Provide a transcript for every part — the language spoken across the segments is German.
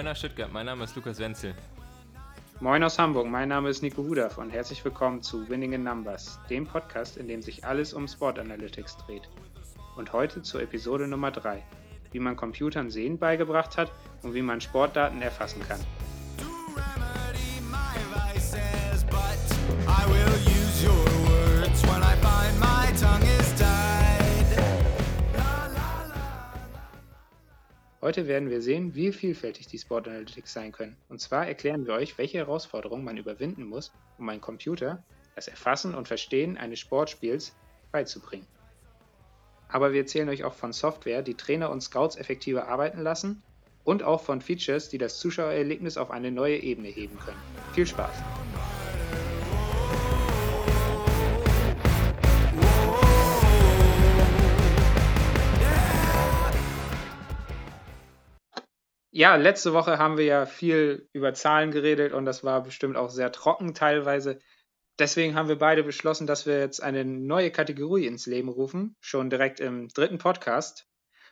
Moin aus Stuttgart, mein Name ist Lukas Wenzel. Moin aus Hamburg, mein Name ist Nico Hudaf und herzlich willkommen zu Winning in Numbers, dem Podcast, in dem sich alles um Sport Analytics dreht. Und heute zur Episode Nummer 3, wie man Computern Sehen beigebracht hat und wie man Sportdaten erfassen kann. Heute werden wir sehen, wie vielfältig die Sport Analytics sein können. Und zwar erklären wir euch, welche Herausforderungen man überwinden muss, um einem Computer das Erfassen und Verstehen eines Sportspiels beizubringen. Aber wir erzählen euch auch von Software, die Trainer und Scouts effektiver arbeiten lassen und auch von Features, die das Zuschauererlebnis auf eine neue Ebene heben können. Viel Spaß! Ja, letzte Woche haben wir ja viel über Zahlen geredet und das war bestimmt auch sehr trocken teilweise. Deswegen haben wir beide beschlossen, dass wir jetzt eine neue Kategorie ins Leben rufen, schon direkt im dritten Podcast.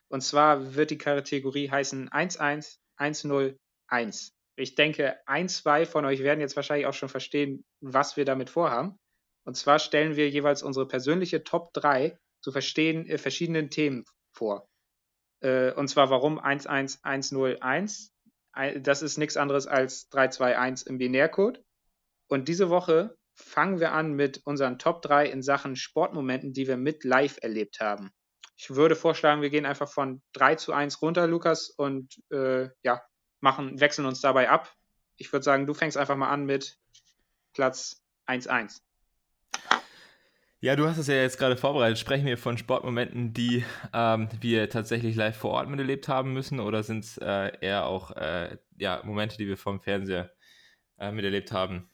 Und zwar wird die Kategorie heißen 11101. Ich denke, ein, zwei von euch werden jetzt wahrscheinlich auch schon verstehen, was wir damit vorhaben. Und zwar stellen wir jeweils unsere persönliche Top 3 zu verstehen, äh, verschiedenen Themen vor. Äh, und zwar warum 11101? Das ist nichts anderes als 321 im Binärcode. Und diese Woche fangen wir an mit unseren Top 3 in Sachen Sportmomenten, die wir mit live erlebt haben. Ich würde vorschlagen, wir gehen einfach von 3 zu 1 runter, Lukas, und äh, ja, machen, wechseln uns dabei ab. Ich würde sagen, du fängst einfach mal an mit Platz 1-1. Ja, du hast es ja jetzt gerade vorbereitet. Sprechen wir von Sportmomenten, die ähm, wir tatsächlich live vor Ort miterlebt haben müssen oder sind es äh, eher auch äh, ja, Momente, die wir vom Fernseher äh, miterlebt haben?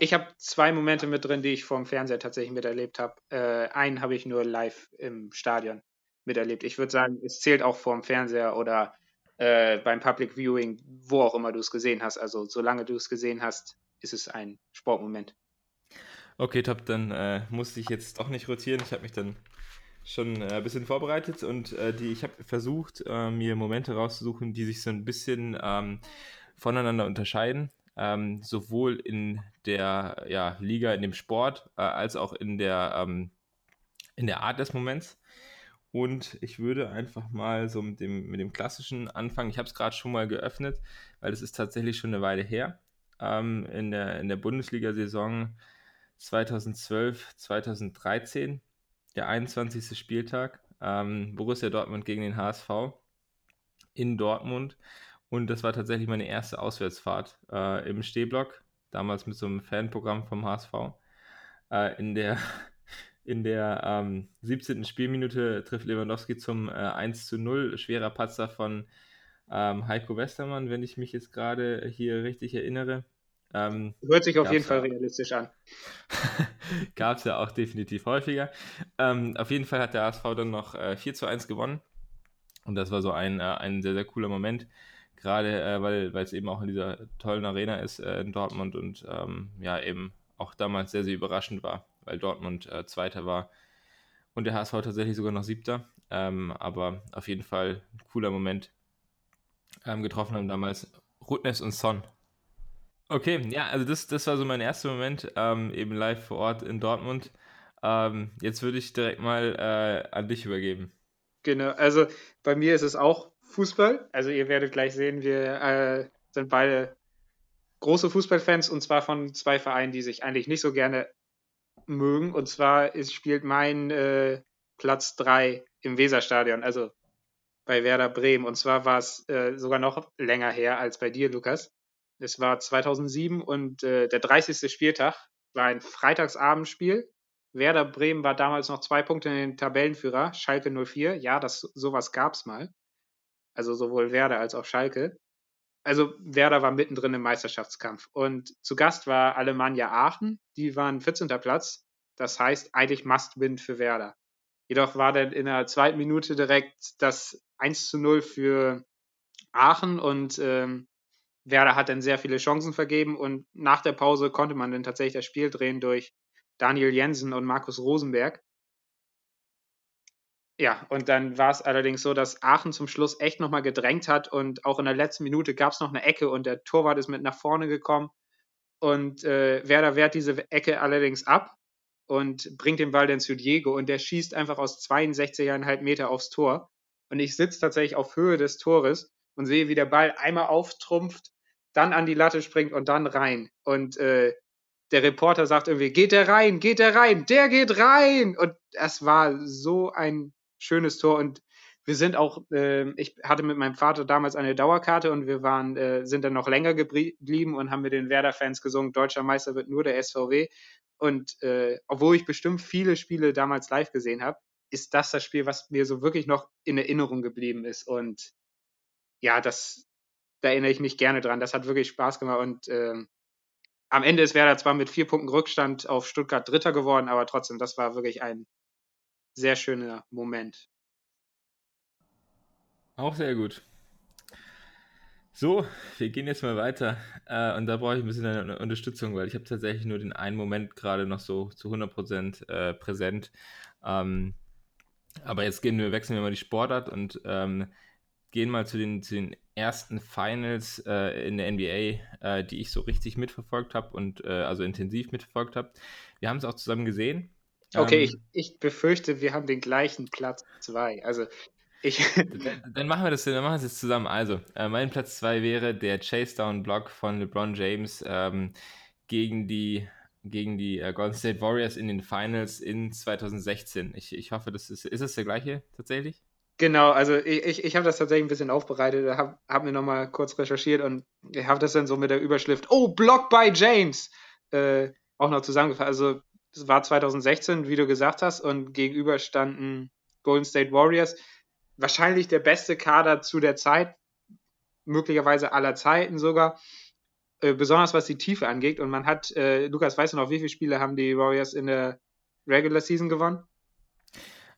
Ich habe zwei Momente mit drin, die ich vom Fernseher tatsächlich miterlebt habe. Äh, einen habe ich nur live im Stadion miterlebt. Ich würde sagen, es zählt auch vorm Fernseher oder äh, beim Public Viewing, wo auch immer du es gesehen hast. Also solange du es gesehen hast, ist es ein Sportmoment. Okay, top, dann äh, musste ich jetzt doch nicht rotieren. Ich habe mich dann schon äh, ein bisschen vorbereitet und äh, die, ich habe versucht, äh, mir Momente rauszusuchen, die sich so ein bisschen ähm, voneinander unterscheiden. Ähm, sowohl in der ja, Liga, in dem Sport, äh, als auch in der, ähm, in der Art des Moments. Und ich würde einfach mal so mit dem, mit dem klassischen anfangen. Ich habe es gerade schon mal geöffnet, weil es ist tatsächlich schon eine Weile her. Ähm, in der, in der Bundesliga-Saison 2012, 2013, der 21. Spieltag, ähm, Borussia Dortmund gegen den HSV in Dortmund. Und das war tatsächlich meine erste Auswärtsfahrt äh, im Stehblock, damals mit so einem Fanprogramm vom HSV. Äh, in der, in der ähm, 17. Spielminute trifft Lewandowski zum äh, 1 zu 0. Schwerer Patzer von ähm, Heiko Westermann, wenn ich mich jetzt gerade hier richtig erinnere. Ähm, Hört sich auf jeden Fall realistisch an. Gab es ja auch definitiv häufiger. Ähm, auf jeden Fall hat der ASV dann noch äh, 4 zu 1 gewonnen. Und das war so ein, äh, ein sehr, sehr cooler Moment. Gerade äh, weil es eben auch in dieser tollen Arena ist äh, in Dortmund und ähm, ja, eben auch damals sehr, sehr überraschend war, weil Dortmund äh, Zweiter war und der HSV tatsächlich sogar noch Siebter. Ähm, aber auf jeden Fall ein cooler Moment. Ähm, getroffen haben damals Rutnes und Son Okay, ja, also das, das war so mein erster Moment, ähm, eben live vor Ort in Dortmund. Ähm, jetzt würde ich direkt mal äh, an dich übergeben. Genau, also bei mir ist es auch Fußball. Also ihr werdet gleich sehen, wir äh, sind beide große Fußballfans und zwar von zwei Vereinen, die sich eigentlich nicht so gerne mögen. Und zwar ist, spielt mein äh, Platz 3 im Weserstadion, also bei Werder Bremen. Und zwar war es äh, sogar noch länger her als bei dir, Lukas. Es war 2007 und äh, der 30. Spieltag war ein Freitagsabendspiel. Werder Bremen war damals noch zwei Punkte in den Tabellenführer, Schalke 04. Ja, das, sowas gab es mal. Also sowohl Werder als auch Schalke. Also Werder war mittendrin im Meisterschaftskampf. Und zu Gast war Alemannia Aachen. Die waren 14. Platz. Das heißt eigentlich Must-Win für Werder. Jedoch war dann in der zweiten Minute direkt das 1 zu 0 für Aachen und ähm, Werder hat dann sehr viele Chancen vergeben und nach der Pause konnte man dann tatsächlich das Spiel drehen durch Daniel Jensen und Markus Rosenberg. Ja, und dann war es allerdings so, dass Aachen zum Schluss echt nochmal gedrängt hat und auch in der letzten Minute gab es noch eine Ecke und der Torwart ist mit nach vorne gekommen und äh, Werder wehrt diese Ecke allerdings ab und bringt den Ball dann zu Diego und der schießt einfach aus 62,5 Meter aufs Tor und ich sitze tatsächlich auf Höhe des Tores und sehe, wie der Ball einmal auftrumpft, dann an die Latte springt und dann rein und äh, der Reporter sagt irgendwie, geht der rein, geht der rein, der geht rein und es war so ein schönes Tor und wir sind auch, äh, ich hatte mit meinem Vater damals eine Dauerkarte und wir waren, äh, sind dann noch länger geblieben und haben mit den Werder-Fans gesungen, deutscher Meister wird nur der SVW. Und äh, obwohl ich bestimmt viele Spiele damals live gesehen habe, ist das das Spiel, was mir so wirklich noch in Erinnerung geblieben ist. Und ja, das, da erinnere ich mich gerne dran. Das hat wirklich Spaß gemacht und ähm, am Ende ist Werder zwar mit vier Punkten Rückstand auf Stuttgart Dritter geworden, aber trotzdem, das war wirklich ein sehr schöner Moment. Auch sehr gut. So, wir gehen jetzt mal weiter. Äh, und da brauche ich ein bisschen eine Unterstützung, weil ich habe tatsächlich nur den einen Moment gerade noch so zu 100% äh, präsent. Ähm, aber jetzt gehen wir, wechseln wir mal die Sportart und ähm, gehen mal zu den, zu den ersten Finals äh, in der NBA, äh, die ich so richtig mitverfolgt habe und äh, also intensiv mitverfolgt habe. Wir haben es auch zusammen gesehen. Okay, ähm, ich, ich befürchte, wir haben den gleichen Platz zwei. Also ich dann, machen wir das, dann machen wir das zusammen. Also, äh, mein Platz 2 wäre der Chase Down Block von LeBron James ähm, gegen die, gegen die äh, Golden State Warriors in den Finals in 2016. Ich, ich hoffe, das ist, ist es der gleiche tatsächlich? Genau, also ich, ich, habe das tatsächlich ein bisschen aufbereitet, habe hab mir nochmal kurz recherchiert und ich habe das dann so mit der Überschrift, oh, Block by James, äh, auch noch zusammengefasst. Also, es war 2016, wie du gesagt hast, und gegenüber standen Golden State Warriors wahrscheinlich der beste Kader zu der Zeit, möglicherweise aller Zeiten sogar, äh, besonders was die Tiefe angeht. Und man hat, äh, Lukas, weißt du noch, wie viele Spiele haben die Warriors in der Regular Season gewonnen?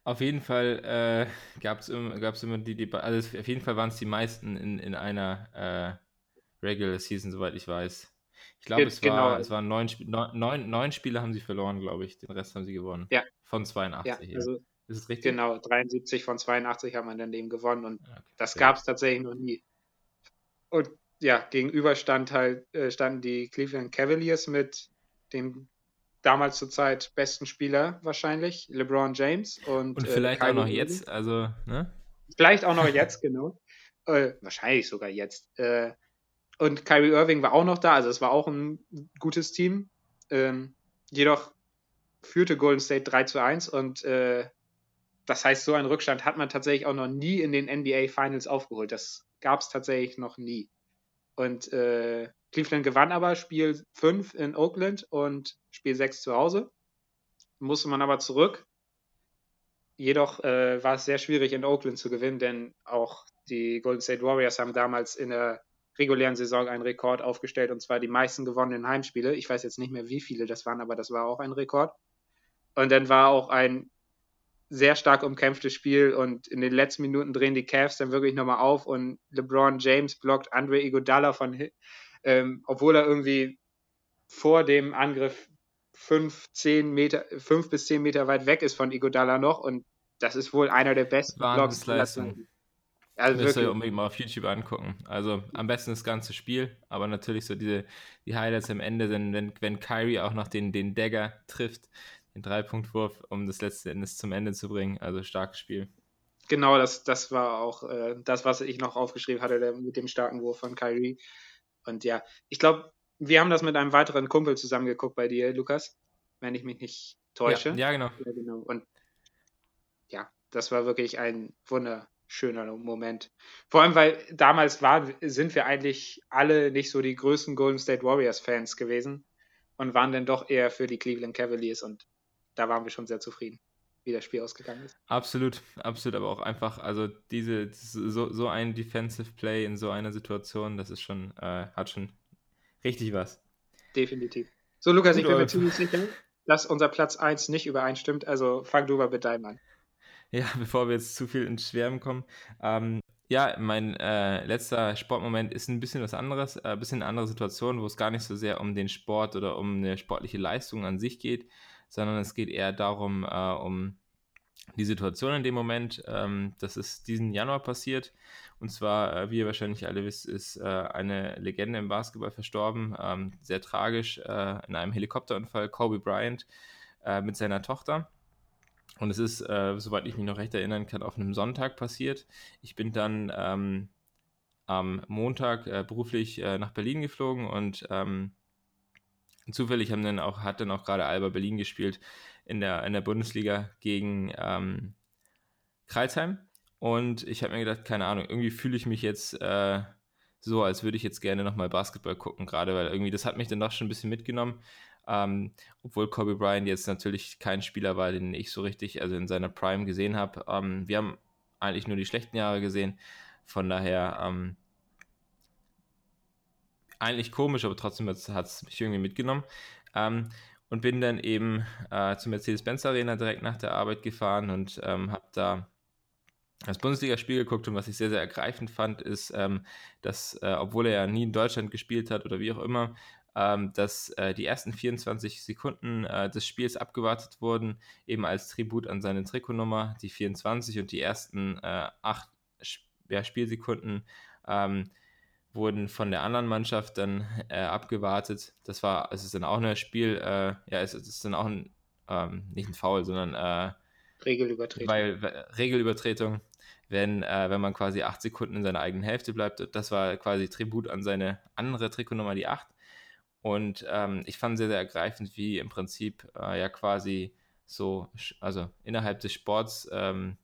Auf jeden Fall äh, gab es immer, gab's immer die, die, also auf jeden Fall waren es die meisten in, in einer äh, Regular Season, soweit ich weiß. Ich glaube, es, genau. war, es waren neun, neun, neun Spiele haben sie verloren, glaube ich. Den Rest haben sie gewonnen. Ja. Von 82. Ja, also ist es richtig? Genau, 73 von 82 haben wir dann eben gewonnen und okay, das gab es tatsächlich noch nie. Und ja, gegenüber stand halt, äh, standen die Cleveland Cavaliers mit dem damals zur Zeit besten Spieler wahrscheinlich, LeBron James. Und, und äh, vielleicht äh, auch noch jetzt, also, ne? Vielleicht auch noch jetzt, genau. Äh, wahrscheinlich sogar jetzt. Äh, und Kyrie Irving war auch noch da, also es war auch ein gutes Team. Ähm, jedoch führte Golden State 3 zu 1 und äh, das heißt, so einen Rückstand hat man tatsächlich auch noch nie in den NBA Finals aufgeholt. Das gab es tatsächlich noch nie. Und äh, Cleveland gewann aber Spiel 5 in Oakland und Spiel 6 zu Hause. Musste man aber zurück. Jedoch äh, war es sehr schwierig in Oakland zu gewinnen, denn auch die Golden State Warriors haben damals in der regulären Saison einen Rekord aufgestellt und zwar die meisten gewonnenen Heimspiele. Ich weiß jetzt nicht mehr, wie viele das waren, aber das war auch ein Rekord. Und dann war auch ein sehr stark umkämpftes Spiel und in den letzten Minuten drehen die Cavs dann wirklich nochmal auf und LeBron James blockt Andre Iguodala von, ähm, obwohl er irgendwie vor dem Angriff fünf, zehn Meter, fünf bis zehn Meter weit weg ist von Iguodala noch und das ist wohl einer der besten Blocks. Also Müsst ihr unbedingt mal auf YouTube angucken. Also am besten das ganze Spiel, aber natürlich so diese die Highlights am Ende, wenn, wenn, wenn Kyrie auch noch den, den Dagger trifft, den Dreipunktwurf, um das letzte Endes zum Ende zu bringen. Also starkes Spiel. Genau, das, das war auch äh, das, was ich noch aufgeschrieben hatte, der, mit dem starken Wurf von Kyrie. Und ja, ich glaube, wir haben das mit einem weiteren Kumpel zusammengeguckt bei dir, Lukas, wenn ich mich nicht täusche. Ja, ja genau. Ja, genau. Und ja, das war wirklich ein wunderschöner Moment. Vor allem, weil damals war, sind wir eigentlich alle nicht so die größten Golden State Warriors Fans gewesen und waren dann doch eher für die Cleveland Cavaliers und da waren wir schon sehr zufrieden, wie das Spiel ausgegangen ist. Absolut, absolut, aber auch einfach, also diese, so, so ein Defensive Play in so einer Situation, das ist schon, äh, hat schon richtig was. Definitiv. So, Lukas, ich bin mir ziemlich sicher, dass unser Platz 1 nicht übereinstimmt, also fang du mal mit deinem an. Ja, bevor wir jetzt zu viel ins Schwärmen kommen. Ähm, ja, mein äh, letzter Sportmoment ist ein bisschen was anderes, ein äh, bisschen eine andere Situation, wo es gar nicht so sehr um den Sport oder um eine sportliche Leistung an sich geht, sondern es geht eher darum, äh, um die Situation in dem Moment. Ähm, das ist diesen Januar passiert. Und zwar, äh, wie ihr wahrscheinlich alle wisst, ist äh, eine Legende im Basketball verstorben. Ähm, sehr tragisch äh, in einem Helikopterunfall. Kobe Bryant äh, mit seiner Tochter. Und es ist, äh, soweit ich mich noch recht erinnern kann, auf einem Sonntag passiert. Ich bin dann ähm, am Montag beruflich nach Berlin geflogen und ähm, zufällig haben dann auch, hat dann auch gerade Alba Berlin gespielt in der, in der Bundesliga gegen ähm, Kreisheim. Und ich habe mir gedacht, keine Ahnung, irgendwie fühle ich mich jetzt äh, so, als würde ich jetzt gerne nochmal Basketball gucken, gerade weil irgendwie das hat mich dann doch schon ein bisschen mitgenommen. Ähm, obwohl Kobe Bryant jetzt natürlich kein Spieler war, den ich so richtig, also in seiner Prime gesehen habe. Ähm, wir haben eigentlich nur die schlechten Jahre gesehen. Von daher ähm, eigentlich komisch, aber trotzdem hat es mich irgendwie mitgenommen. Ähm, und bin dann eben äh, zur Mercedes-Benz Arena direkt nach der Arbeit gefahren und ähm, habe da das Bundesligaspiel geguckt und was ich sehr, sehr ergreifend fand, ist, ähm, dass, äh, obwohl er ja nie in Deutschland gespielt hat oder wie auch immer, ähm, dass äh, die ersten 24 Sekunden äh, des Spiels abgewartet wurden, eben als Tribut an seine Trikotnummer, die 24 und die ersten äh, acht ja, Spielsekunden ähm, wurden von der anderen Mannschaft dann äh, abgewartet. Das war, es ist dann auch ein Spiel, äh, ja, es, es, ist dann auch ein, ähm, nicht ein Foul, sondern äh, Regelübertretung. Weil, Regelübertretung, wenn, äh, wenn man quasi acht Sekunden in seiner eigenen Hälfte bleibt. Das war quasi Tribut an seine andere Trikotnummer, die acht. Und ähm, ich fand sehr, sehr ergreifend, wie im Prinzip äh, ja quasi so, also innerhalb des Sports ähm,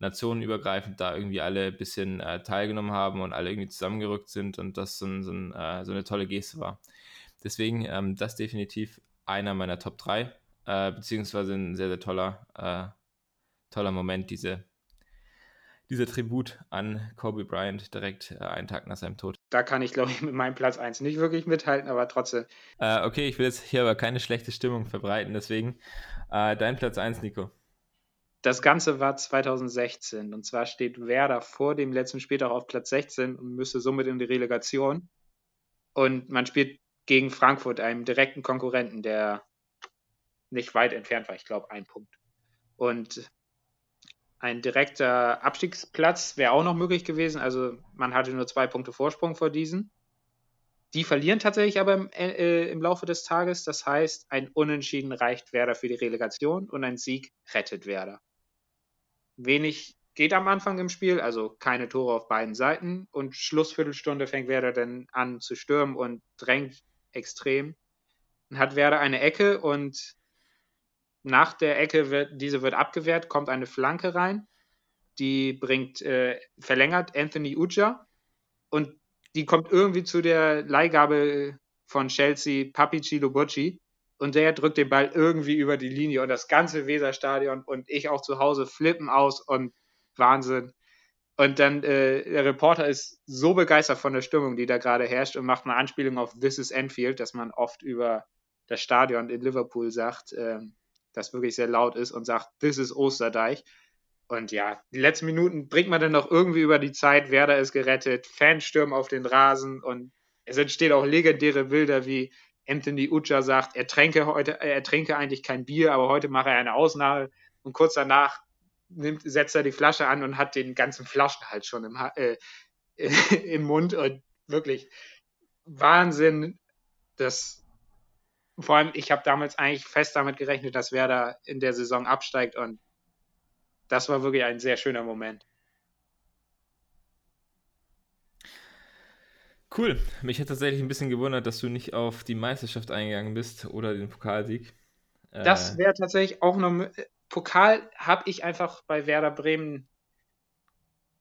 nationenübergreifend da irgendwie alle ein bisschen äh, teilgenommen haben und alle irgendwie zusammengerückt sind und das so, ein, so, ein, äh, so eine tolle Geste war. Deswegen ähm, das definitiv einer meiner Top 3, äh, beziehungsweise ein sehr, sehr toller, äh, toller Moment, diese, dieser Tribut an Kobe Bryant direkt äh, einen Tag nach seinem Tod. Da kann ich, glaube ich, mit meinem Platz 1 nicht wirklich mithalten, aber trotzdem. Äh, okay, ich will jetzt hier aber keine schlechte Stimmung verbreiten, deswegen dein Platz 1, Nico. Das Ganze war 2016 und zwar steht Werder vor dem letzten Spieltag auf Platz 16 und müsste somit in die Relegation. Und man spielt gegen Frankfurt, einem direkten Konkurrenten, der nicht weit entfernt war, ich glaube ein Punkt. Und ein direkter Abstiegsplatz wäre auch noch möglich gewesen. Also man hatte nur zwei Punkte Vorsprung vor diesen. Die verlieren tatsächlich aber im, äh, im, Laufe des Tages. Das heißt, ein Unentschieden reicht Werder für die Relegation und ein Sieg rettet Werder wenig geht am Anfang im Spiel, also keine Tore auf beiden Seiten. Und Schlussviertelstunde fängt Werder dann an zu stürmen und drängt extrem. Dann hat Werder eine Ecke und nach der Ecke wird, diese wird abgewehrt, kommt eine Flanke rein. Die bringt, äh, verlängert Anthony Uja und die kommt irgendwie zu der Leihgabe von Chelsea, Papi Chilobucci und der drückt den Ball irgendwie über die Linie und das ganze Weserstadion und ich auch zu Hause flippen aus und Wahnsinn. Und dann äh, der Reporter ist so begeistert von der Stimmung, die da gerade herrscht und macht eine Anspielung auf This is Enfield, dass man oft über das Stadion in Liverpool sagt, äh, das wirklich sehr laut ist und sagt, This is Osterdeich. Und ja, die letzten Minuten bringt man dann noch irgendwie über die Zeit. Werder ist gerettet, Fans stürmen auf den Rasen und es entstehen auch legendäre Bilder wie Anthony Ucha sagt, er tränke heute, er trinke eigentlich kein Bier, aber heute mache er eine Ausnahme. Und kurz danach nimmt, setzt er die Flasche an und hat den ganzen Flaschenhals schon im, äh, im Mund. Und wirklich Wahnsinn. Das, vor allem, ich habe damals eigentlich fest damit gerechnet, dass Werder in der Saison absteigt. Und das war wirklich ein sehr schöner Moment. Cool. Mich hat tatsächlich ein bisschen gewundert, dass du nicht auf die Meisterschaft eingegangen bist oder den Pokalsieg. Das äh, wäre tatsächlich auch noch. Pokal habe ich einfach bei Werder Bremen,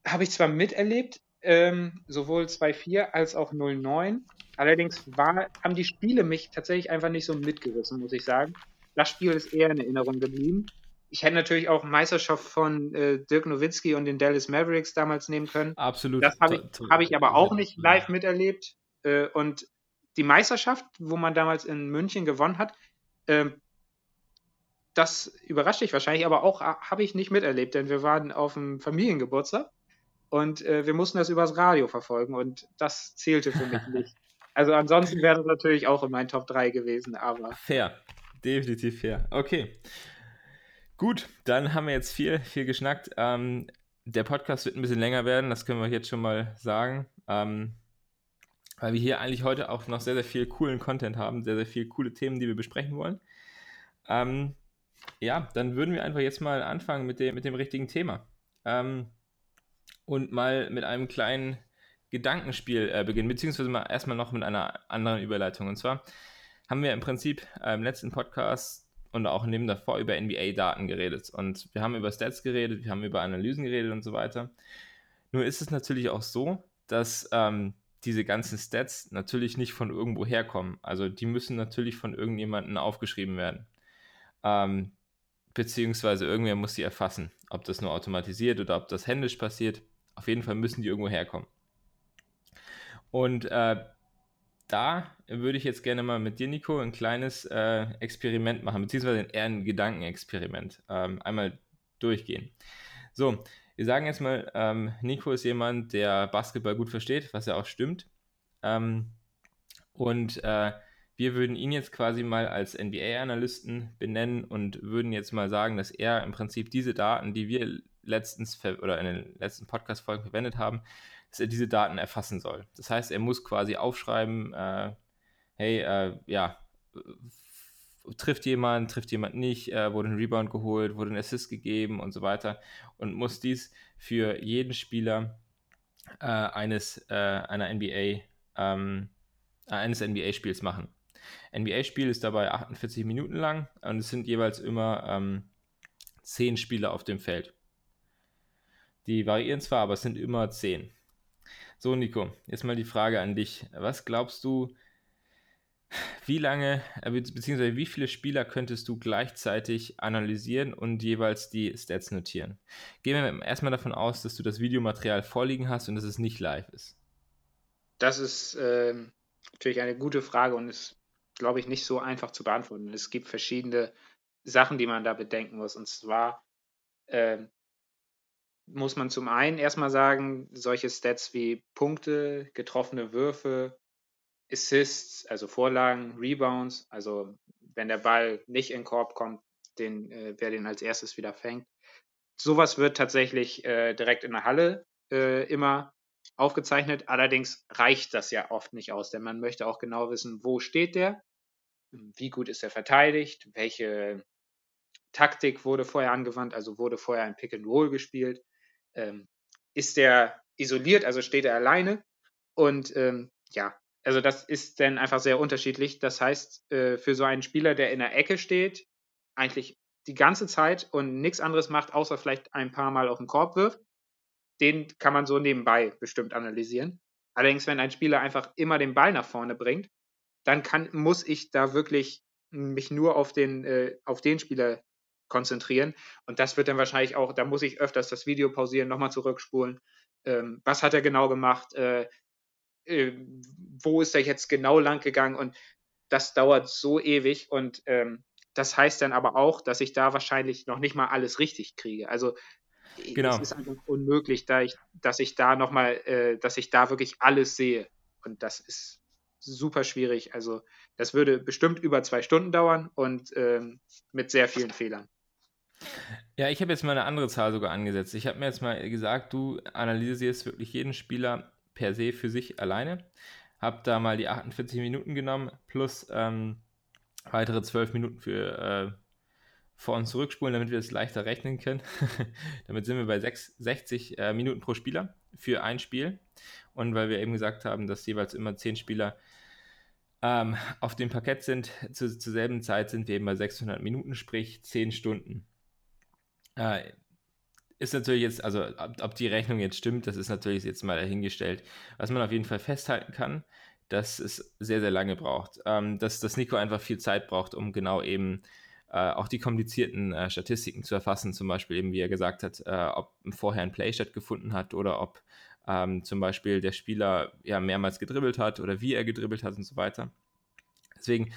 habe ich zwar miterlebt, ähm, sowohl 2-4 als auch 0-9. Allerdings war, haben die Spiele mich tatsächlich einfach nicht so mitgerissen, muss ich sagen. Das Spiel ist eher in Erinnerung geblieben ich hätte natürlich auch Meisterschaft von äh, Dirk Nowitzki und den Dallas Mavericks damals nehmen können. Absolut. Das habe ich, hab ich aber auch nicht live miterlebt. Äh, und die Meisterschaft, wo man damals in München gewonnen hat, äh, das überrascht dich wahrscheinlich, aber auch äh, habe ich nicht miterlebt, denn wir waren auf dem Familiengeburtstag und äh, wir mussten das übers Radio verfolgen und das zählte für mich nicht. Also ansonsten wäre das natürlich auch in meinen Top 3 gewesen, aber. Fair, definitiv fair. Okay. Gut, dann haben wir jetzt viel, viel geschnackt. Ähm, der Podcast wird ein bisschen länger werden, das können wir jetzt schon mal sagen. Ähm, weil wir hier eigentlich heute auch noch sehr, sehr viel coolen Content haben, sehr, sehr viele coole Themen, die wir besprechen wollen. Ähm, ja, dann würden wir einfach jetzt mal anfangen mit dem, mit dem richtigen Thema. Ähm, und mal mit einem kleinen Gedankenspiel äh, beginnen, beziehungsweise mal erstmal noch mit einer anderen Überleitung. Und zwar haben wir im Prinzip äh, im letzten Podcast und auch neben davor über NBA-Daten geredet. Und wir haben über Stats geredet, wir haben über Analysen geredet und so weiter. Nur ist es natürlich auch so, dass ähm, diese ganzen Stats natürlich nicht von irgendwo herkommen. Also die müssen natürlich von irgendjemandem aufgeschrieben werden. Ähm, beziehungsweise irgendwer muss sie erfassen. Ob das nur automatisiert oder ob das händisch passiert. Auf jeden Fall müssen die irgendwo herkommen. Und äh, da würde ich jetzt gerne mal mit dir, Nico, ein kleines äh, Experiment machen, beziehungsweise eher ein Gedankenexperiment. Ähm, einmal durchgehen. So, wir sagen jetzt mal, ähm, Nico ist jemand, der Basketball gut versteht, was ja auch stimmt. Ähm, und äh, wir würden ihn jetzt quasi mal als NBA-Analysten benennen und würden jetzt mal sagen, dass er im Prinzip diese Daten, die wir letztens oder in den letzten Podcast-Folgen verwendet haben, dass er diese Daten erfassen soll. Das heißt, er muss quasi aufschreiben, äh, hey, äh, ja, trifft jemand, trifft jemand nicht, äh, wurde ein Rebound geholt, wurde ein Assist gegeben und so weiter und muss dies für jeden Spieler äh, eines äh, einer NBA ähm, eines NBA-Spiels machen. NBA-Spiel ist dabei 48 Minuten lang und es sind jeweils immer ähm, 10 Spieler auf dem Feld. Die variieren zwar, aber es sind immer 10. So, Nico, jetzt mal die Frage an dich. Was glaubst du, wie lange, äh, beziehungsweise wie viele Spieler könntest du gleichzeitig analysieren und jeweils die Stats notieren? Gehen wir erstmal davon aus, dass du das Videomaterial vorliegen hast und dass es nicht live ist. Das ist äh, natürlich eine gute Frage und ist, glaube ich, nicht so einfach zu beantworten. Es gibt verschiedene Sachen, die man da bedenken muss. Und zwar äh, muss man zum einen erstmal sagen, solche Stats wie Punkte, getroffene Würfe, Assists, also Vorlagen, Rebounds, also wenn der Ball nicht in den Korb kommt, den, äh, wer den als erstes wieder fängt. Sowas wird tatsächlich äh, direkt in der Halle äh, immer aufgezeichnet. Allerdings reicht das ja oft nicht aus, denn man möchte auch genau wissen, wo steht der, wie gut ist er verteidigt, welche Taktik wurde vorher angewandt, also wurde vorher ein Pick and Roll gespielt, ähm, ist der isoliert, also steht er alleine und ähm, ja, also das ist dann einfach sehr unterschiedlich. Das heißt, äh, für so einen Spieler, der in der Ecke steht, eigentlich die ganze Zeit und nichts anderes macht, außer vielleicht ein paar Mal auf den Korb wirft, den kann man so nebenbei bestimmt analysieren. Allerdings, wenn ein Spieler einfach immer den Ball nach vorne bringt, dann kann, muss ich da wirklich mich nur auf den, äh, auf den Spieler konzentrieren. Und das wird dann wahrscheinlich auch, da muss ich öfters das Video pausieren, nochmal zurückspulen. Ähm, was hat er genau gemacht? Äh, äh, wo ist er jetzt genau lang gegangen? Und das dauert so ewig. Und ähm, das heißt dann aber auch, dass ich da wahrscheinlich noch nicht mal alles richtig kriege. Also genau. es ist einfach unmöglich, da ich, dass ich da nochmal, äh, dass ich da wirklich alles sehe. Und das ist super schwierig. Also das würde bestimmt über zwei Stunden dauern und ähm, mit sehr vielen Fehlern. Ja, ich habe jetzt mal eine andere Zahl sogar angesetzt. Ich habe mir jetzt mal gesagt, du analysierst wirklich jeden Spieler per se für sich alleine. Habe da mal die 48 Minuten genommen plus ähm, weitere 12 Minuten für äh, vor- und zurückspulen, damit wir es leichter rechnen können. damit sind wir bei 6, 60 äh, Minuten pro Spieler für ein Spiel. Und weil wir eben gesagt haben, dass jeweils immer 10 Spieler ähm, auf dem Parkett sind, zu, zur selben Zeit sind wir eben bei 600 Minuten, sprich 10 Stunden. Äh, ist natürlich jetzt, also ob, die Rechnung jetzt stimmt, das ist natürlich jetzt mal dahingestellt. Was man auf jeden Fall festhalten kann, dass es sehr, sehr lange braucht. Ähm, dass das Nico einfach viel Zeit braucht, um genau eben äh, auch die komplizierten äh, Statistiken zu erfassen. Zum Beispiel eben, wie er gesagt hat, äh, ob vorher ein Play stattgefunden hat oder ob ähm, zum Beispiel der Spieler ja mehrmals gedribbelt hat oder wie er gedribbelt hat und so weiter. Deswegen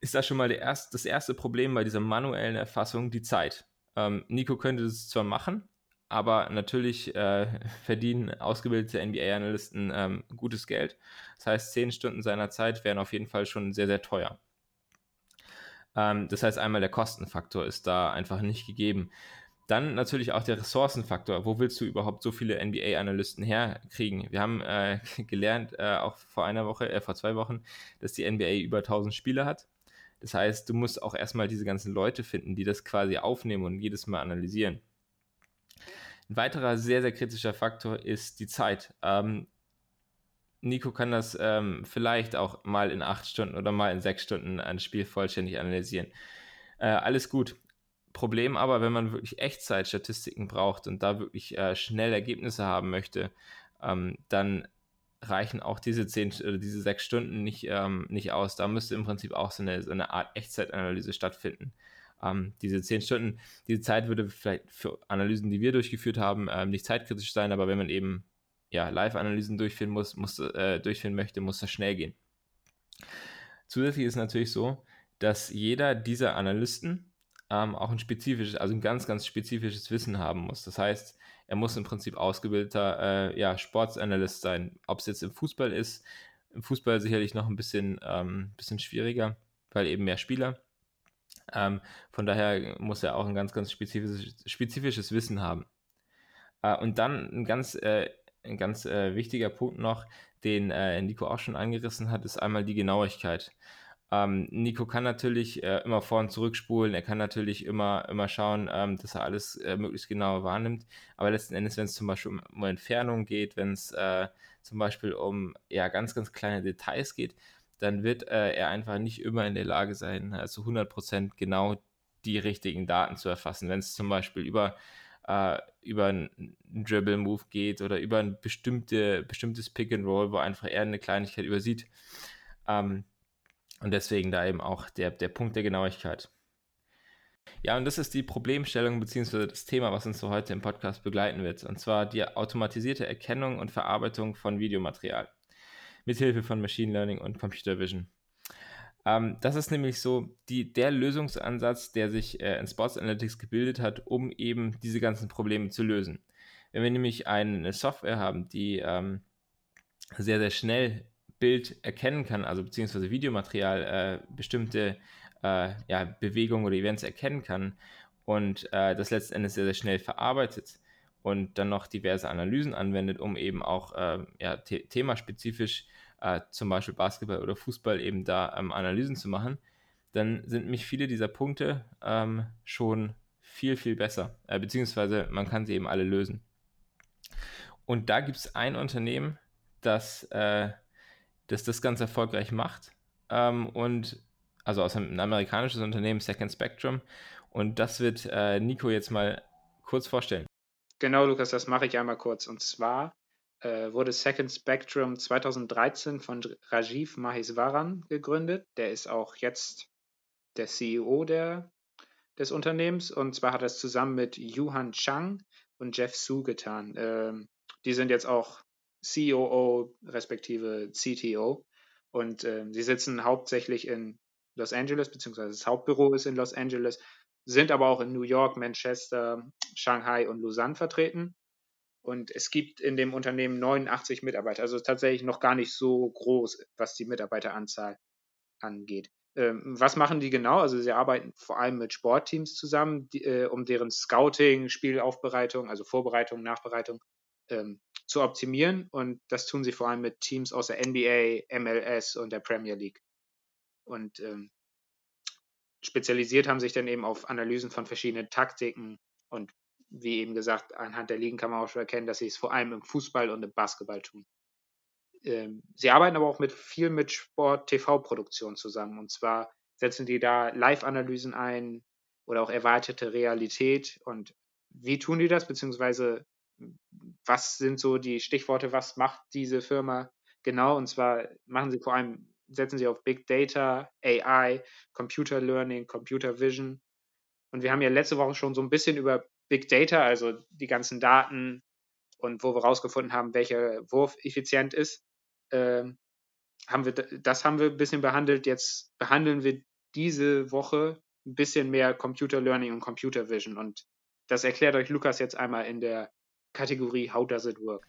ist das schon mal erst, das erste Problem bei dieser manuellen Erfassung, die Zeit. Ähm, Nico könnte das zwar machen, aber natürlich äh, verdienen ausgebildete NBA-Analysten ähm, gutes Geld. Das heißt, zehn Stunden seiner Zeit wären auf jeden Fall schon sehr, sehr teuer. Ähm, das heißt, einmal der Kostenfaktor ist da einfach nicht gegeben. Dann natürlich auch der Ressourcenfaktor. Wo willst du überhaupt so viele NBA-Analysten herkriegen? Wir haben äh, gelernt, äh, auch vor einer Woche, äh, vor zwei Wochen, dass die NBA über 1000 Spieler hat. Das heißt, du musst auch erstmal diese ganzen Leute finden, die das quasi aufnehmen und jedes Mal analysieren. Ein weiterer sehr, sehr kritischer Faktor ist die Zeit. Ähm, Nico kann das ähm, vielleicht auch mal in acht Stunden oder mal in sechs Stunden ein Spiel vollständig analysieren. Äh, alles gut. Problem aber, wenn man wirklich Echtzeitstatistiken braucht und da wirklich äh, schnell Ergebnisse haben möchte, ähm, dann reichen auch diese zehn oder diese sechs Stunden nicht, ähm, nicht aus. Da müsste im Prinzip auch so eine, so eine Art Echtzeitanalyse stattfinden. Ähm, diese zehn Stunden, diese Zeit würde vielleicht für Analysen, die wir durchgeführt haben, ähm, nicht zeitkritisch sein, aber wenn man eben ja, Live-Analysen durchführen muss, muss äh, durchführen möchte, muss das schnell gehen. Zusätzlich ist natürlich so, dass jeder dieser Analysten ähm, auch ein spezifisches, also ein ganz, ganz spezifisches Wissen haben muss. Das heißt, er muss im Prinzip ausgebildeter äh, ja, Sportsanalyst sein. Ob es jetzt im Fußball ist, im Fußball sicherlich noch ein bisschen, ähm, bisschen schwieriger, weil eben mehr Spieler. Ähm, von daher muss er auch ein ganz, ganz spezifisches, spezifisches Wissen haben. Äh, und dann ein ganz, äh, ein ganz äh, wichtiger Punkt noch, den äh, Nico auch schon angerissen hat, ist einmal die Genauigkeit. Ähm, Nico kann natürlich äh, immer vor und zurückspulen, er kann natürlich immer, immer schauen, ähm, dass er alles äh, möglichst genau wahrnimmt. Aber letzten Endes, wenn es zum Beispiel um, um Entfernung geht, wenn es äh, zum Beispiel um ja, ganz, ganz kleine Details geht, dann wird äh, er einfach nicht immer in der Lage sein, also 100% genau die richtigen Daten zu erfassen. Wenn es zum Beispiel über, äh, über einen Dribble-Move geht oder über ein bestimmte, bestimmtes Pick-and-Roll, wo einfach er eine Kleinigkeit übersieht. Ähm, und deswegen da eben auch der, der Punkt der Genauigkeit. Ja, und das ist die Problemstellung bzw. das Thema, was uns so heute im Podcast begleiten wird. Und zwar die automatisierte Erkennung und Verarbeitung von Videomaterial mithilfe von Machine Learning und Computer Vision. Ähm, das ist nämlich so die, der Lösungsansatz, der sich äh, in Sports Analytics gebildet hat, um eben diese ganzen Probleme zu lösen. Wenn wir nämlich eine Software haben, die ähm, sehr, sehr schnell Bild erkennen kann, also beziehungsweise Videomaterial, äh, bestimmte äh, ja, Bewegungen oder Events erkennen kann und äh, das letzten Endes sehr, sehr schnell verarbeitet und dann noch diverse Analysen anwendet, um eben auch äh, ja, the themaspezifisch äh, zum Beispiel Basketball oder Fußball eben da ähm, Analysen zu machen, dann sind mich viele dieser Punkte ähm, schon viel, viel besser, äh, beziehungsweise man kann sie eben alle lösen. Und da gibt es ein Unternehmen, das das das ganz erfolgreich macht. Ähm, und also aus einem, ein amerikanisches Unternehmen, Second Spectrum. Und das wird äh, Nico jetzt mal kurz vorstellen. Genau, Lukas, das mache ich einmal kurz. Und zwar äh, wurde Second Spectrum 2013 von Rajiv Maheswaran gegründet. Der ist auch jetzt der CEO der, des Unternehmens. Und zwar hat er es zusammen mit Yuhan Chang und Jeff Su getan. Ähm, die sind jetzt auch COO respektive CTO. Und äh, sie sitzen hauptsächlich in Los Angeles, beziehungsweise das Hauptbüro ist in Los Angeles, sind aber auch in New York, Manchester, Shanghai und Lausanne vertreten. Und es gibt in dem Unternehmen 89 Mitarbeiter, also tatsächlich noch gar nicht so groß, was die Mitarbeiteranzahl angeht. Ähm, was machen die genau? Also sie arbeiten vor allem mit Sportteams zusammen, die, äh, um deren Scouting, Spielaufbereitung, also Vorbereitung, Nachbereitung ähm, zu optimieren. Und das tun sie vor allem mit Teams aus der NBA, MLS und der Premier League. Und ähm, spezialisiert haben sich dann eben auf Analysen von verschiedenen Taktiken. Und wie eben gesagt, anhand der Ligen kann man auch schon erkennen, dass sie es vor allem im Fußball und im Basketball tun. Ähm, sie arbeiten aber auch mit viel mit Sport-TV-Produktion zusammen. Und zwar setzen die da Live-Analysen ein oder auch erweiterte Realität. Und wie tun die das? Beziehungsweise was sind so die Stichworte, was macht diese Firma genau? Und zwar machen sie vor allem, setzen sie auf Big Data, AI, Computer Learning, Computer Vision. Und wir haben ja letzte Woche schon so ein bisschen über Big Data, also die ganzen Daten und wo wir rausgefunden haben, welcher Wurf effizient ist, äh, haben wir, das haben wir ein bisschen behandelt. Jetzt behandeln wir diese Woche ein bisschen mehr Computer Learning und Computer Vision. Und das erklärt euch Lukas jetzt einmal in der Kategorie How Does It Work?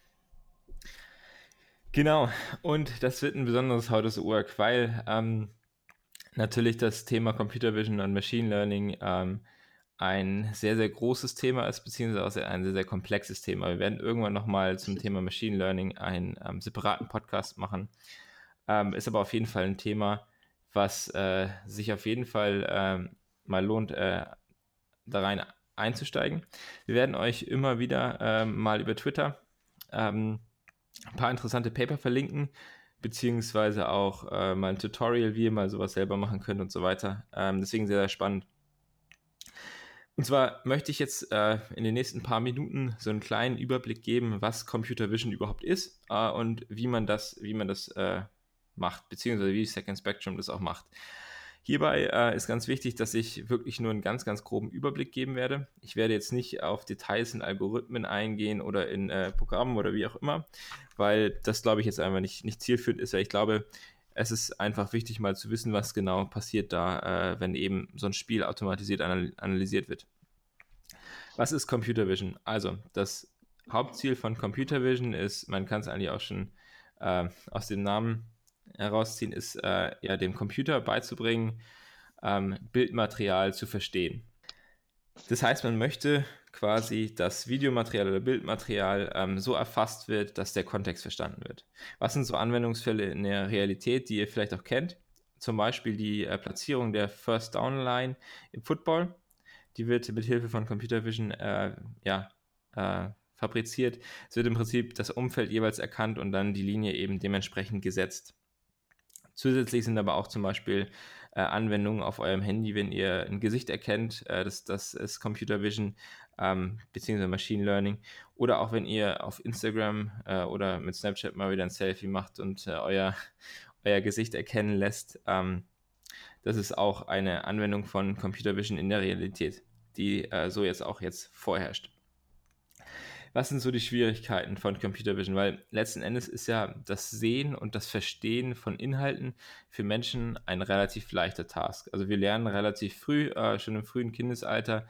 Genau, und das wird ein besonderes How Does It Work, weil ähm, natürlich das Thema Computer Vision und Machine Learning ähm, ein sehr, sehr großes Thema ist, beziehungsweise auch ein sehr, sehr komplexes Thema. Wir werden irgendwann nochmal zum Thema Machine Learning einen ähm, separaten Podcast machen. Ähm, ist aber auf jeden Fall ein Thema, was äh, sich auf jeden Fall ähm, mal lohnt, äh, da rein einzusteigen. Wir werden euch immer wieder ähm, mal über Twitter ähm, ein paar interessante Paper verlinken, beziehungsweise auch äh, mal ein Tutorial, wie ihr mal sowas selber machen könnt und so weiter. Ähm, deswegen sehr, sehr spannend. Und zwar möchte ich jetzt äh, in den nächsten paar Minuten so einen kleinen Überblick geben, was Computer Vision überhaupt ist äh, und wie man das, wie man das äh, macht, beziehungsweise wie Second Spectrum das auch macht. Hierbei äh, ist ganz wichtig, dass ich wirklich nur einen ganz, ganz groben Überblick geben werde. Ich werde jetzt nicht auf Details in Algorithmen eingehen oder in äh, Programmen oder wie auch immer, weil das, glaube ich, jetzt einfach nicht, nicht zielführend ist. Ich glaube, es ist einfach wichtig, mal zu wissen, was genau passiert da, äh, wenn eben so ein Spiel automatisiert analysiert wird. Was ist Computer Vision? Also, das Hauptziel von Computer Vision ist, man kann es eigentlich auch schon äh, aus dem Namen herausziehen, ist äh, ja dem Computer beizubringen, ähm, Bildmaterial zu verstehen. Das heißt, man möchte quasi das Videomaterial oder Bildmaterial ähm, so erfasst wird, dass der Kontext verstanden wird. Was sind so Anwendungsfälle in der Realität, die ihr vielleicht auch kennt? Zum Beispiel die äh, Platzierung der First Down Line im Football. Die wird mit Hilfe von Computer Vision äh, ja, äh, fabriziert. Es wird im Prinzip das Umfeld jeweils erkannt und dann die Linie eben dementsprechend gesetzt. Zusätzlich sind aber auch zum Beispiel äh, Anwendungen auf eurem Handy, wenn ihr ein Gesicht erkennt, äh, das, das ist Computer Vision ähm, beziehungsweise Machine Learning. Oder auch wenn ihr auf Instagram äh, oder mit Snapchat mal wieder ein Selfie macht und äh, euer, euer Gesicht erkennen lässt. Ähm, das ist auch eine Anwendung von Computer Vision in der Realität, die äh, so jetzt auch jetzt vorherrscht was sind so die Schwierigkeiten von Computer Vision? Weil letzten Endes ist ja das Sehen und das Verstehen von Inhalten für Menschen ein relativ leichter Task. Also wir lernen relativ früh, äh, schon im frühen Kindesalter,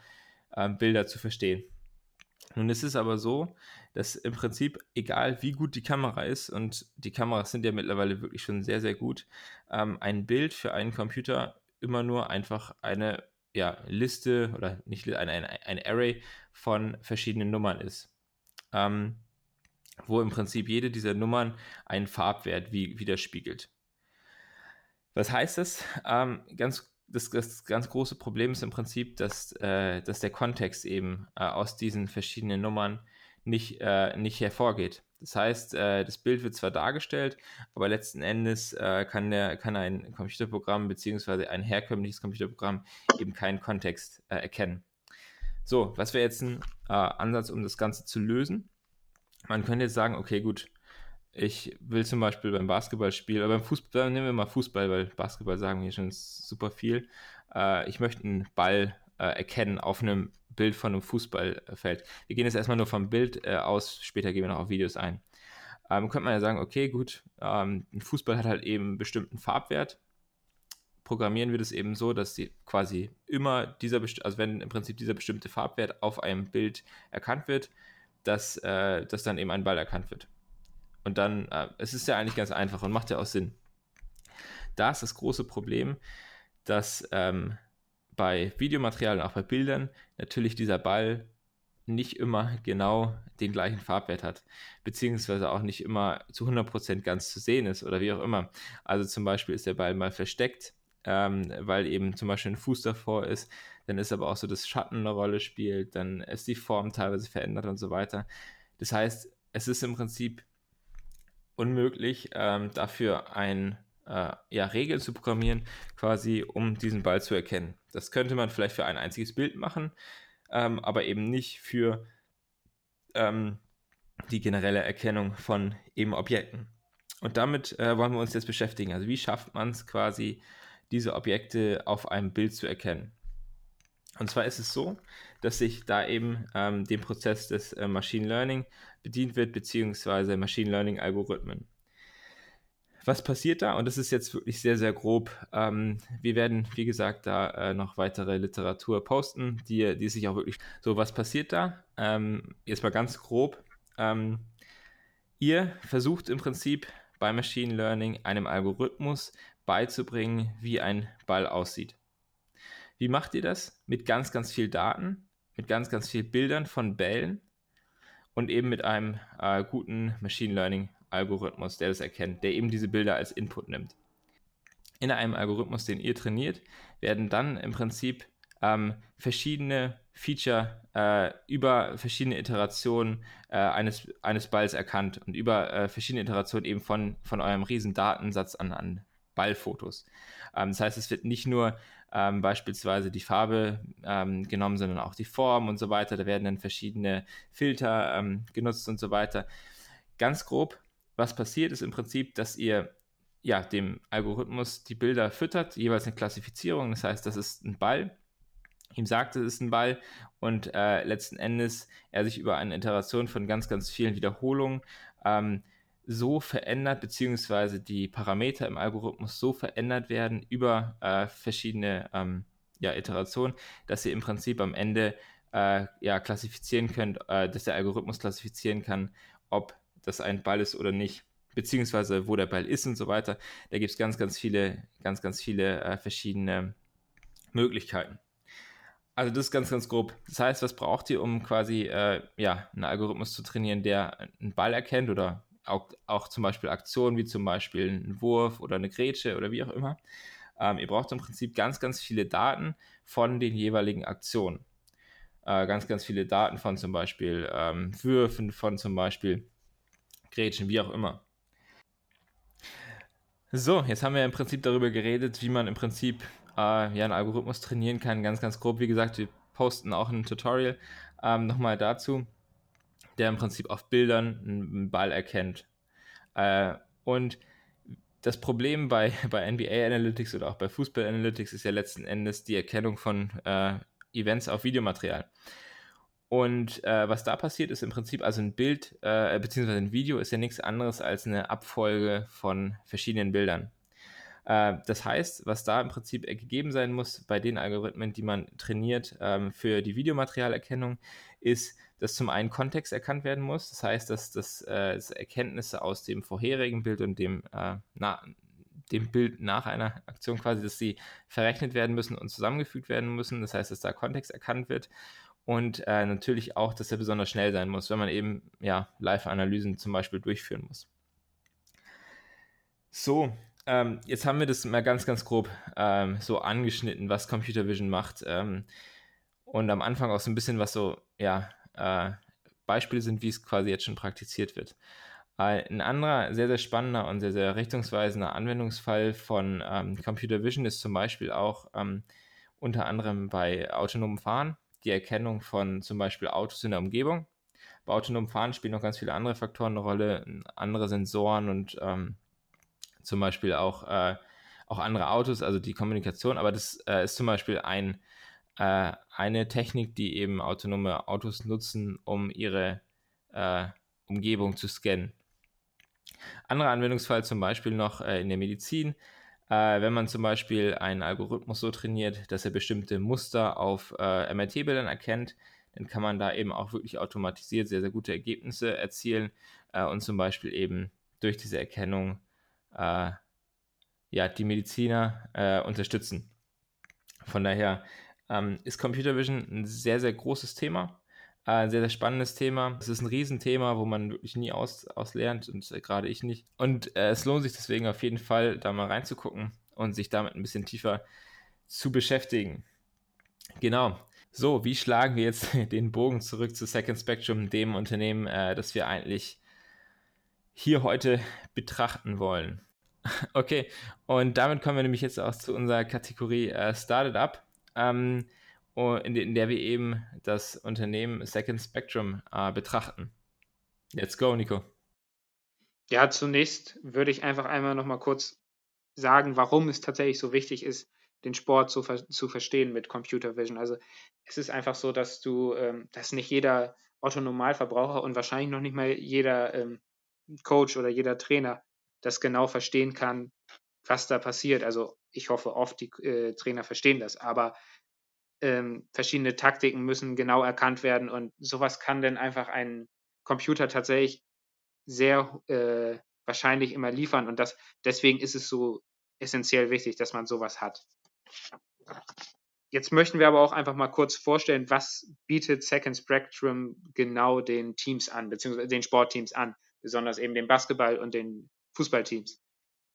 äh, Bilder zu verstehen. Nun ist es aber so, dass im Prinzip, egal wie gut die Kamera ist, und die Kameras sind ja mittlerweile wirklich schon sehr, sehr gut, ähm, ein Bild für einen Computer immer nur einfach eine ja, Liste oder nicht eine, eine, ein Array von verschiedenen Nummern ist ähm, wo im Prinzip jede dieser Nummern einen Farbwert wie, widerspiegelt. Was heißt das? Ähm, ganz, das? Das ganz große Problem ist im Prinzip, dass, äh, dass der Kontext eben äh, aus diesen verschiedenen Nummern nicht, äh, nicht hervorgeht. Das heißt, äh, das Bild wird zwar dargestellt, aber letzten Endes äh, kann, der, kann ein Computerprogramm bzw. ein herkömmliches Computerprogramm eben keinen Kontext äh, erkennen. So, was wäre jetzt ein äh, Ansatz, um das Ganze zu lösen? Man könnte jetzt sagen, okay, gut, ich will zum Beispiel beim Basketballspiel, oder beim Fußball, nehmen wir mal Fußball, weil Basketball sagen wir schon super viel. Äh, ich möchte einen Ball äh, erkennen auf einem Bild von einem Fußballfeld. Wir gehen jetzt erstmal nur vom Bild äh, aus, später gehen wir noch auf Videos ein. Ähm, könnte man ja sagen, okay, gut, ähm, ein Fußball hat halt eben einen bestimmten Farbwert programmieren wir das eben so, dass sie quasi immer dieser, also wenn im Prinzip dieser bestimmte Farbwert auf einem Bild erkannt wird, dass, äh, dass dann eben ein Ball erkannt wird. Und dann, äh, es ist ja eigentlich ganz einfach und macht ja auch Sinn. Da ist das große Problem, dass ähm, bei Videomaterial und auch bei Bildern natürlich dieser Ball nicht immer genau den gleichen Farbwert hat, beziehungsweise auch nicht immer zu 100% ganz zu sehen ist oder wie auch immer. Also zum Beispiel ist der Ball mal versteckt ähm, weil eben zum Beispiel ein Fuß davor ist. Dann ist aber auch so, dass Schatten eine Rolle spielt, dann ist die Form teilweise verändert und so weiter. Das heißt, es ist im Prinzip unmöglich, ähm, dafür ein äh, ja, Regeln zu programmieren, quasi um diesen Ball zu erkennen. Das könnte man vielleicht für ein einziges Bild machen, ähm, aber eben nicht für ähm, die generelle Erkennung von eben Objekten. Und damit äh, wollen wir uns jetzt beschäftigen. Also wie schafft man es quasi, diese Objekte auf einem Bild zu erkennen. Und zwar ist es so, dass sich da eben ähm, dem Prozess des äh, Machine Learning bedient wird, beziehungsweise Machine Learning Algorithmen. Was passiert da? Und das ist jetzt wirklich sehr, sehr grob. Ähm, wir werden, wie gesagt, da äh, noch weitere Literatur posten, die, die sich auch wirklich. So, was passiert da? Ähm, jetzt mal ganz grob. Ähm, ihr versucht im Prinzip bei Machine Learning einem Algorithmus beizubringen, wie ein Ball aussieht. Wie macht ihr das? Mit ganz, ganz viel Daten, mit ganz, ganz viel Bildern von Bällen und eben mit einem äh, guten Machine Learning Algorithmus, der das erkennt, der eben diese Bilder als Input nimmt. In einem Algorithmus, den ihr trainiert, werden dann im Prinzip ähm, verschiedene Feature äh, über verschiedene Iterationen äh, eines, eines Balls erkannt und über äh, verschiedene Iterationen eben von, von eurem riesen Datensatz an, an Ballfotos. Ähm, das heißt, es wird nicht nur ähm, beispielsweise die Farbe ähm, genommen, sondern auch die Form und so weiter. Da werden dann verschiedene Filter ähm, genutzt und so weiter. Ganz grob, was passiert, ist im Prinzip, dass ihr ja, dem Algorithmus die Bilder füttert, jeweils eine Klassifizierung. Das heißt, das ist ein Ball ihm sagt, es ist ein Ball und äh, letzten Endes er sich über eine Iteration von ganz, ganz vielen Wiederholungen ähm, so verändert, beziehungsweise die Parameter im Algorithmus so verändert werden über äh, verschiedene ähm, ja, Iterationen, dass ihr im Prinzip am Ende äh, ja, klassifizieren könnt, äh, dass der Algorithmus klassifizieren kann, ob das ein Ball ist oder nicht, beziehungsweise wo der Ball ist und so weiter. Da gibt es ganz, ganz viele, ganz, ganz viele äh, verschiedene Möglichkeiten. Also das ist ganz, ganz grob. Das heißt, was braucht ihr, um quasi äh, ja, einen Algorithmus zu trainieren, der einen Ball erkennt oder auch, auch zum Beispiel Aktionen wie zum Beispiel einen Wurf oder eine Grätsche oder wie auch immer. Ähm, ihr braucht im Prinzip ganz, ganz viele Daten von den jeweiligen Aktionen. Äh, ganz, ganz viele Daten von zum Beispiel ähm, Würfen, von zum Beispiel Grätschen, wie auch immer. So, jetzt haben wir im Prinzip darüber geredet, wie man im Prinzip äh, ja, einen Algorithmus trainieren kann. Ganz, ganz grob. Wie gesagt, wir posten auch ein Tutorial ähm, nochmal dazu, der im Prinzip auf Bildern einen Ball erkennt. Äh, und das Problem bei, bei NBA Analytics oder auch bei Fußball Analytics ist ja letzten Endes die Erkennung von äh, Events auf Videomaterial. Und äh, was da passiert, ist im Prinzip, also ein Bild äh, beziehungsweise ein Video ist ja nichts anderes als eine Abfolge von verschiedenen Bildern. Äh, das heißt, was da im Prinzip gegeben sein muss bei den Algorithmen, die man trainiert ähm, für die Videomaterialerkennung, ist, dass zum einen Kontext erkannt werden muss. Das heißt, dass, das, äh, dass Erkenntnisse aus dem vorherigen Bild und dem, äh, na, dem Bild nach einer Aktion quasi, dass sie verrechnet werden müssen und zusammengefügt werden müssen. Das heißt, dass da Kontext erkannt wird. Und äh, natürlich auch, dass er besonders schnell sein muss, wenn man eben ja, Live-Analysen zum Beispiel durchführen muss. So, ähm, jetzt haben wir das mal ganz, ganz grob ähm, so angeschnitten, was Computer Vision macht. Ähm, und am Anfang auch so ein bisschen, was so, ja, äh, Beispiele sind, wie es quasi jetzt schon praktiziert wird. Äh, ein anderer sehr, sehr spannender und sehr, sehr richtungsweisender Anwendungsfall von ähm, Computer Vision ist zum Beispiel auch ähm, unter anderem bei autonomem Fahren die Erkennung von zum Beispiel Autos in der Umgebung. Bei autonomem Fahren spielen noch ganz viele andere Faktoren eine Rolle, andere Sensoren und ähm, zum Beispiel auch, äh, auch andere Autos, also die Kommunikation, aber das äh, ist zum Beispiel ein, äh, eine Technik, die eben autonome Autos nutzen, um ihre äh, Umgebung zu scannen. Anderer Anwendungsfall zum Beispiel noch äh, in der Medizin, äh, wenn man zum Beispiel einen Algorithmus so trainiert, dass er bestimmte Muster auf MRT-Bildern erkennt, dann kann man da eben auch wirklich automatisiert sehr, sehr gute Ergebnisse erzielen und zum Beispiel eben durch diese Erkennung äh, ja, die Mediziner äh, unterstützen. Von daher ähm, ist Computer Vision ein sehr, sehr großes Thema, äh, ein sehr, sehr spannendes Thema. Es ist ein Riesenthema, wo man wirklich nie aus, auslernt und äh, gerade ich nicht. Und äh, es lohnt sich deswegen auf jeden Fall, da mal reinzugucken und sich damit ein bisschen tiefer zu beschäftigen. Genau. So, wie schlagen wir jetzt den Bogen zurück zu Second Spectrum, dem Unternehmen, äh, das wir eigentlich hier heute betrachten wollen? Okay, und damit kommen wir nämlich jetzt auch zu unserer Kategorie äh, Started Up, ähm, in, in, der wir eben das Unternehmen Second Spectrum äh, betrachten. Let's go, Nico. Ja, zunächst würde ich einfach einmal nochmal kurz sagen, warum es tatsächlich so wichtig ist, den Sport zu, zu verstehen mit Computer Vision. Also es ist einfach so, dass du, ähm, dass nicht jeder Otto-Normalverbraucher und wahrscheinlich noch nicht mal jeder ähm, Coach oder jeder Trainer das genau verstehen kann, was da passiert. Also ich hoffe oft, die äh, Trainer verstehen das, aber ähm, verschiedene Taktiken müssen genau erkannt werden und sowas kann dann einfach ein Computer tatsächlich sehr äh, wahrscheinlich immer liefern und das deswegen ist es so essentiell wichtig, dass man sowas hat. Jetzt möchten wir aber auch einfach mal kurz vorstellen, was bietet Second Spectrum genau den Teams an, beziehungsweise den Sportteams an, besonders eben den Basketball- und den Fußballteams.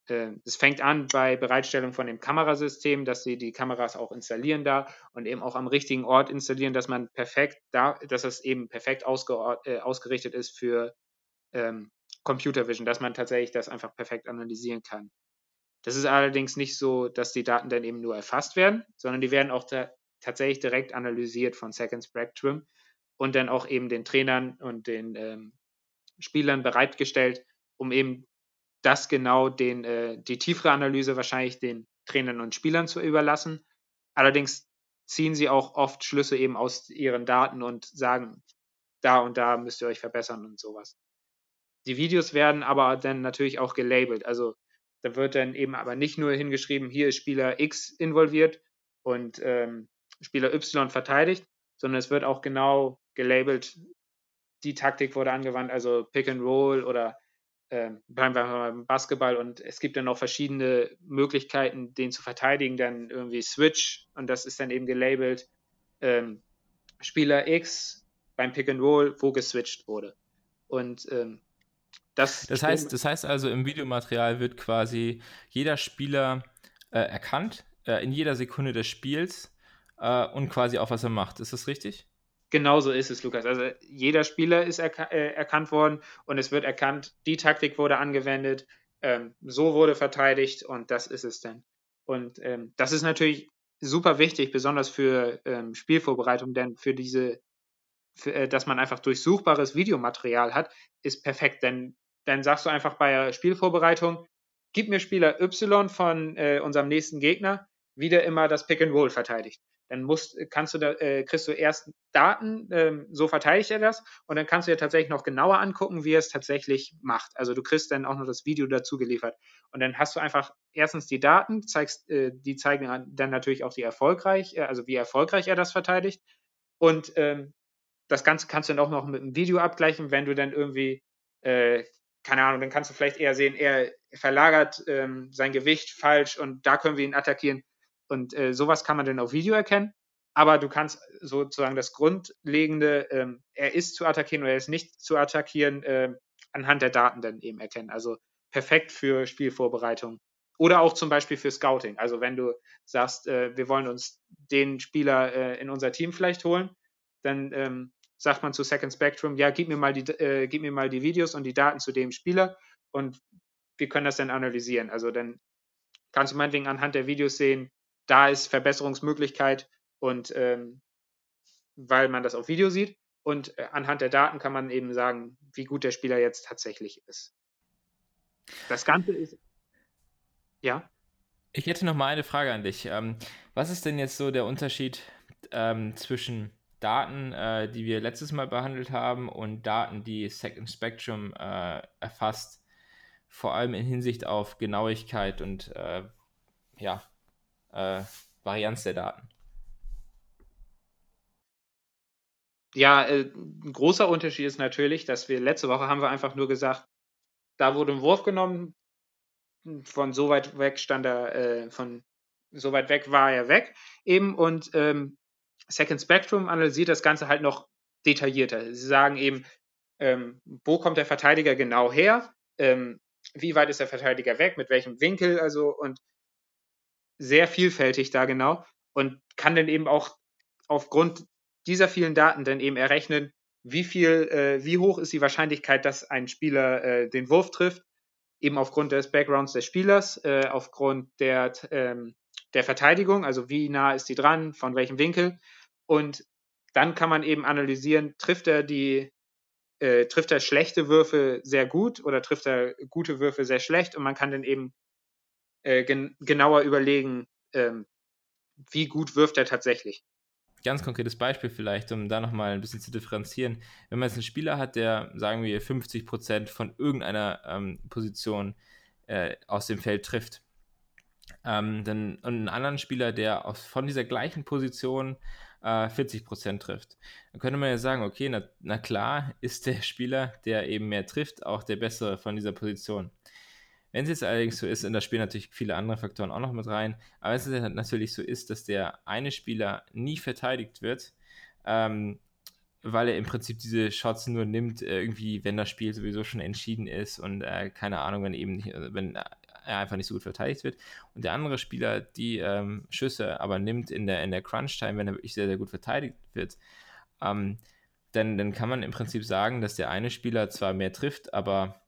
Äh, es fängt an bei Bereitstellung von dem Kamerasystem, dass sie die Kameras auch installieren da und eben auch am richtigen Ort installieren, dass man perfekt da, dass es eben perfekt äh, ausgerichtet ist für ähm, Computer Vision, dass man tatsächlich das einfach perfekt analysieren kann. Das ist allerdings nicht so, dass die Daten dann eben nur erfasst werden, sondern die werden auch tatsächlich direkt analysiert von Second Spectrum und dann auch eben den Trainern und den ähm, Spielern bereitgestellt, um eben das genau den, äh, die tiefere Analyse wahrscheinlich den Trainern und Spielern zu überlassen. Allerdings ziehen sie auch oft Schlüsse eben aus ihren Daten und sagen, da und da müsst ihr euch verbessern und sowas. Die Videos werden aber dann natürlich auch gelabelt. Also da wird dann eben aber nicht nur hingeschrieben, hier ist Spieler X involviert und ähm, Spieler Y verteidigt, sondern es wird auch genau gelabelt, die Taktik wurde angewandt, also Pick and Roll oder bleiben wir beim Basketball und es gibt dann noch verschiedene Möglichkeiten, den zu verteidigen, dann irgendwie Switch und das ist dann eben gelabelt ähm, Spieler X beim Pick and Roll, wo geswitcht wurde. Und ähm, das, das, heißt, das heißt also, im Videomaterial wird quasi jeder Spieler äh, erkannt, äh, in jeder Sekunde des Spiels äh, und quasi auch, was er macht. Ist das richtig? Genauso ist es, Lukas. Also jeder Spieler ist erka äh, erkannt worden und es wird erkannt, die Taktik wurde angewendet, ähm, so wurde verteidigt und das ist es dann. Und ähm, das ist natürlich super wichtig, besonders für ähm, Spielvorbereitung, denn für diese, für, äh, dass man einfach durchsuchbares Videomaterial hat, ist perfekt, denn dann sagst du einfach bei Spielvorbereitung, gib mir Spieler Y von äh, unserem nächsten Gegner, wie der immer das Pick and Roll verteidigt. Dann musst, kannst du da, äh, kriegst du erst Daten, ähm, so verteidigt er das, und dann kannst du dir tatsächlich noch genauer angucken, wie er es tatsächlich macht. Also du kriegst dann auch noch das Video dazu geliefert. Und dann hast du einfach erstens die Daten, zeigst, äh, die zeigen dann natürlich auch die erfolgreich, äh, also wie erfolgreich er das verteidigt. Und ähm, das Ganze kannst du dann auch noch mit einem Video abgleichen, wenn du dann irgendwie äh, keine Ahnung, dann kannst du vielleicht eher sehen, er verlagert ähm, sein Gewicht falsch und da können wir ihn attackieren. Und äh, sowas kann man dann auf Video erkennen. Aber du kannst sozusagen das Grundlegende, ähm, er ist zu attackieren oder er ist nicht zu attackieren, äh, anhand der Daten dann eben erkennen. Also perfekt für Spielvorbereitung. Oder auch zum Beispiel für Scouting. Also wenn du sagst, äh, wir wollen uns den Spieler äh, in unser Team vielleicht holen, dann ähm, sagt man zu Second Spectrum, ja, gib mir mal die, äh, gib mir mal die Videos und die Daten zu dem Spieler und wir können das dann analysieren. Also dann kannst du meinetwegen anhand der Videos sehen, da ist Verbesserungsmöglichkeit und ähm, weil man das auf Video sieht und äh, anhand der Daten kann man eben sagen, wie gut der Spieler jetzt tatsächlich ist. Das Ganze ist ja. Ich hätte noch mal eine Frage an dich. Ähm, was ist denn jetzt so der Unterschied ähm, zwischen Daten, äh, die wir letztes Mal behandelt haben und Daten, die Second Spectrum äh, erfasst, vor allem in Hinsicht auf Genauigkeit und äh, ja, äh, Varianz der Daten. Ja, äh, ein großer Unterschied ist natürlich, dass wir letzte Woche haben wir einfach nur gesagt, da wurde ein Wurf genommen, von so weit weg stand er, äh, von so weit weg war er weg eben und ähm, Second Spectrum analysiert das Ganze halt noch detaillierter. Sie sagen eben, ähm, wo kommt der Verteidiger genau her? Ähm, wie weit ist der Verteidiger weg? Mit welchem Winkel? Also und sehr vielfältig da genau und kann dann eben auch aufgrund dieser vielen Daten dann eben errechnen, wie viel, äh, wie hoch ist die Wahrscheinlichkeit, dass ein Spieler äh, den Wurf trifft, eben aufgrund des Backgrounds des Spielers, äh, aufgrund der ähm, der Verteidigung, also wie nah ist die dran, von welchem Winkel. Und dann kann man eben analysieren, trifft er die, äh, trifft er schlechte Würfe sehr gut oder trifft er gute Würfe sehr schlecht und man kann dann eben äh, gen genauer überlegen, ähm, wie gut wirft er tatsächlich. Ganz konkretes Beispiel vielleicht, um da nochmal ein bisschen zu differenzieren. Wenn man jetzt einen Spieler hat, der, sagen wir, 50% von irgendeiner ähm, Position äh, aus dem Feld trifft, ähm, dann, und einen anderen Spieler, der aus, von dieser gleichen Position äh, 40% trifft. Dann könnte man ja sagen, okay, na, na, klar ist der Spieler, der eben mehr trifft, auch der bessere von dieser Position. Wenn es jetzt allerdings so ist, und da spielen natürlich viele andere Faktoren auch noch mit rein, aber wenn es natürlich so ist, dass der eine Spieler nie verteidigt wird, ähm, weil er im Prinzip diese Shots nur nimmt, äh, irgendwie, wenn das Spiel sowieso schon entschieden ist und äh, keine Ahnung, wenn eben nicht, äh, wenn er einfach nicht so gut verteidigt wird. Und der andere Spieler die ähm, Schüsse aber nimmt in der, in der Crunch-Time, wenn er wirklich sehr, sehr gut verteidigt wird, ähm, dann, dann kann man im Prinzip sagen, dass der eine Spieler zwar mehr trifft, aber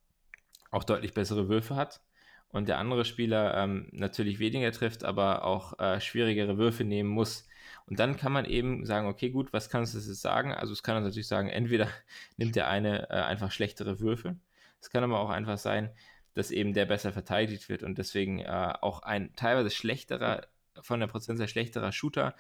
auch deutlich bessere Würfe hat. Und der andere Spieler ähm, natürlich weniger trifft, aber auch äh, schwierigere Würfe nehmen muss. Und dann kann man eben sagen, okay, gut, was kannst du jetzt sagen? Also es kann natürlich sagen, entweder nimmt der eine äh, einfach schlechtere Würfe. Es kann aber auch einfach sein, dass eben der besser verteidigt wird und deswegen äh, auch ein teilweise schlechterer, von der Prozentzahl schlechterer Shooter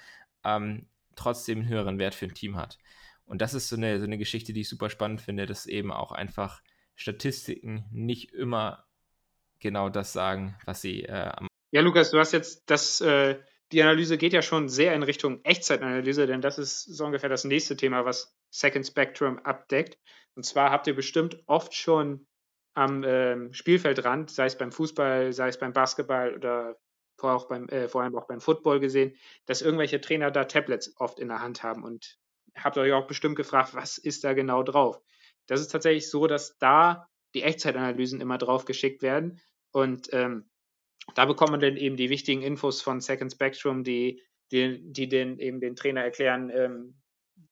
ähm, trotzdem einen höheren Wert für ein Team hat. Und das ist so eine, so eine Geschichte, die ich super spannend finde, dass eben auch einfach Statistiken nicht immer genau das sagen, was sie äh, am. Ja, Lukas, du hast jetzt das, äh, die Analyse geht ja schon sehr in Richtung Echtzeitanalyse, denn das ist so ungefähr das nächste Thema, was Second Spectrum abdeckt. Und zwar habt ihr bestimmt oft schon am äh, Spielfeldrand, sei es beim Fußball, sei es beim Basketball oder vor, auch beim, äh, vor allem auch beim Football gesehen, dass irgendwelche Trainer da Tablets oft in der Hand haben und habt euch auch bestimmt gefragt, was ist da genau drauf? Das ist tatsächlich so, dass da die Echtzeitanalysen immer drauf geschickt werden und ähm, da bekommt man dann eben die wichtigen Infos von Second Spectrum, die, die, die den, eben den Trainer erklären, ähm,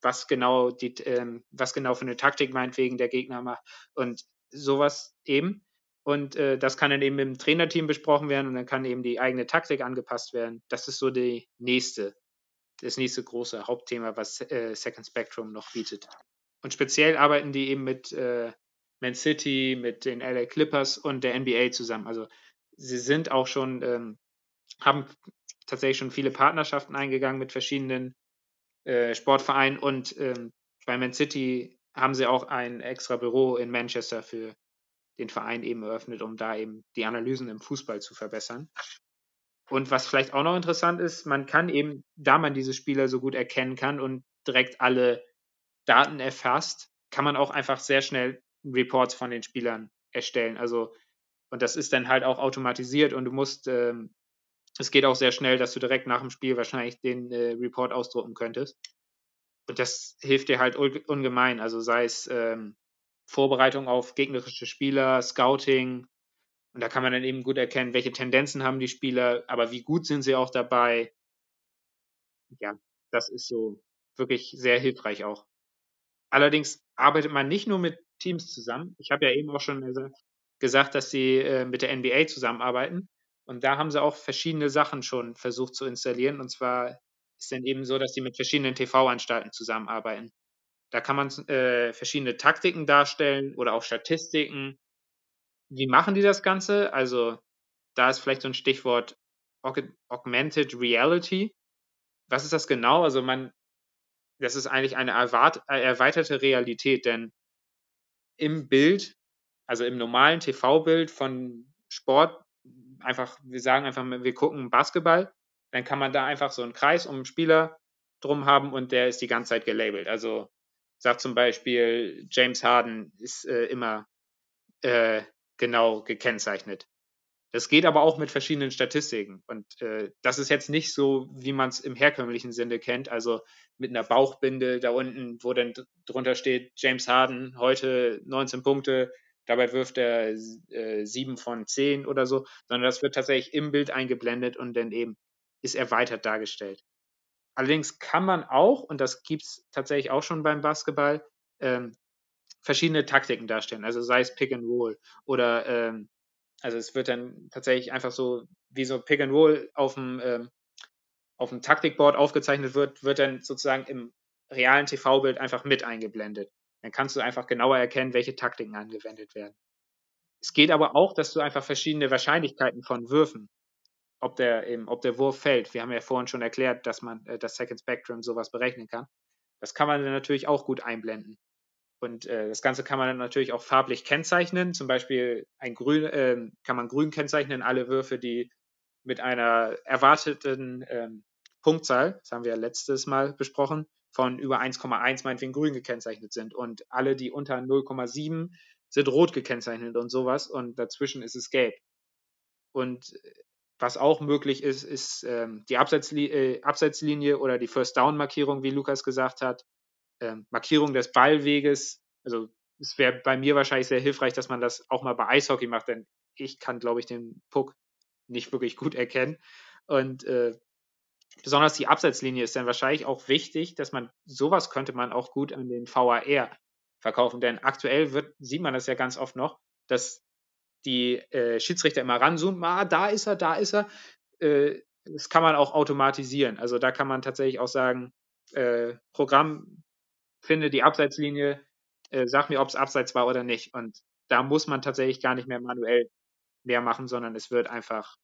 was genau die, ähm, was genau für eine Taktik meinetwegen der Gegner macht und sowas eben. Und äh, das kann dann eben im Trainerteam besprochen werden und dann kann eben die eigene Taktik angepasst werden. Das ist so die nächste das nächste große Hauptthema, was äh, Second Spectrum noch bietet. Und speziell arbeiten die eben mit äh, Man City, mit den LA Clippers und der NBA zusammen. Also sie sind auch schon, ähm, haben tatsächlich schon viele Partnerschaften eingegangen mit verschiedenen äh, Sportvereinen und ähm, bei Man City haben sie auch ein extra Büro in Manchester für den Verein eben eröffnet, um da eben die Analysen im Fußball zu verbessern. Und was vielleicht auch noch interessant ist, man kann eben, da man diese Spieler so gut erkennen kann und direkt alle Daten erfasst, kann man auch einfach sehr schnell Reports von den Spielern erstellen. Also, und das ist dann halt auch automatisiert und du musst, ähm, es geht auch sehr schnell, dass du direkt nach dem Spiel wahrscheinlich den äh, Report ausdrucken könntest. Und das hilft dir halt ungemein. Also sei es ähm, Vorbereitung auf gegnerische Spieler, Scouting, und da kann man dann eben gut erkennen, welche Tendenzen haben die Spieler, aber wie gut sind sie auch dabei. Ja, das ist so wirklich sehr hilfreich auch. Allerdings arbeitet man nicht nur mit Teams zusammen. Ich habe ja eben auch schon gesagt, dass sie äh, mit der NBA zusammenarbeiten. Und da haben sie auch verschiedene Sachen schon versucht zu installieren. Und zwar ist dann eben so, dass sie mit verschiedenen TV-Anstalten zusammenarbeiten. Da kann man äh, verschiedene Taktiken darstellen oder auch Statistiken wie machen die das Ganze? Also, da ist vielleicht so ein Stichwort Augmented Reality. Was ist das genau? Also, man, das ist eigentlich eine erweiterte Realität, denn im Bild, also im normalen TV-Bild von Sport, einfach, wir sagen einfach, wir gucken Basketball, dann kann man da einfach so einen Kreis um einen Spieler drum haben und der ist die ganze Zeit gelabelt. Also sagt zum Beispiel, James Harden ist äh, immer äh, genau gekennzeichnet. Das geht aber auch mit verschiedenen Statistiken. Und äh, das ist jetzt nicht so, wie man es im herkömmlichen Sinne kennt, also mit einer Bauchbinde da unten, wo dann drunter steht, James Harden heute 19 Punkte, dabei wirft er äh, 7 von 10 oder so, sondern das wird tatsächlich im Bild eingeblendet und dann eben ist erweitert dargestellt. Allerdings kann man auch, und das gibt es tatsächlich auch schon beim Basketball, ähm, verschiedene Taktiken darstellen. Also sei es Pick and Roll oder ähm, also es wird dann tatsächlich einfach so, wie so Pick and Roll auf dem, ähm, auf dem Taktikboard aufgezeichnet wird, wird dann sozusagen im realen TV-Bild einfach mit eingeblendet. Dann kannst du einfach genauer erkennen, welche Taktiken angewendet werden. Es geht aber auch, dass du einfach verschiedene Wahrscheinlichkeiten von Würfen, ob der eben, ob der Wurf fällt. Wir haben ja vorhin schon erklärt, dass man äh, das Second Spectrum sowas berechnen kann. Das kann man dann natürlich auch gut einblenden. Und äh, das Ganze kann man dann natürlich auch farblich kennzeichnen. Zum Beispiel ein Grün, äh, kann man grün kennzeichnen, alle Würfe, die mit einer erwarteten ähm, Punktzahl, das haben wir ja letztes Mal besprochen, von über 1,1 meinetwegen grün gekennzeichnet sind. Und alle, die unter 0,7 sind rot gekennzeichnet und sowas. Und dazwischen ist es gelb. Und was auch möglich ist, ist ähm, die Abseitsli äh, Abseitslinie oder die First-Down-Markierung, wie Lukas gesagt hat. Ähm, Markierung des Ballweges. Also es wäre bei mir wahrscheinlich sehr hilfreich, dass man das auch mal bei Eishockey macht, denn ich kann, glaube ich, den Puck nicht wirklich gut erkennen. Und äh, besonders die Abseitslinie ist dann wahrscheinlich auch wichtig, dass man sowas könnte man auch gut an den VAR verkaufen, denn aktuell wird, sieht man das ja ganz oft noch, dass die äh, Schiedsrichter immer ranzoomen, ah, da ist er, da ist er. Äh, das kann man auch automatisieren. Also da kann man tatsächlich auch sagen, äh, Programm finde die Abseitslinie, äh, sag mir, ob es abseits war oder nicht. Und da muss man tatsächlich gar nicht mehr manuell mehr machen, sondern es wird einfach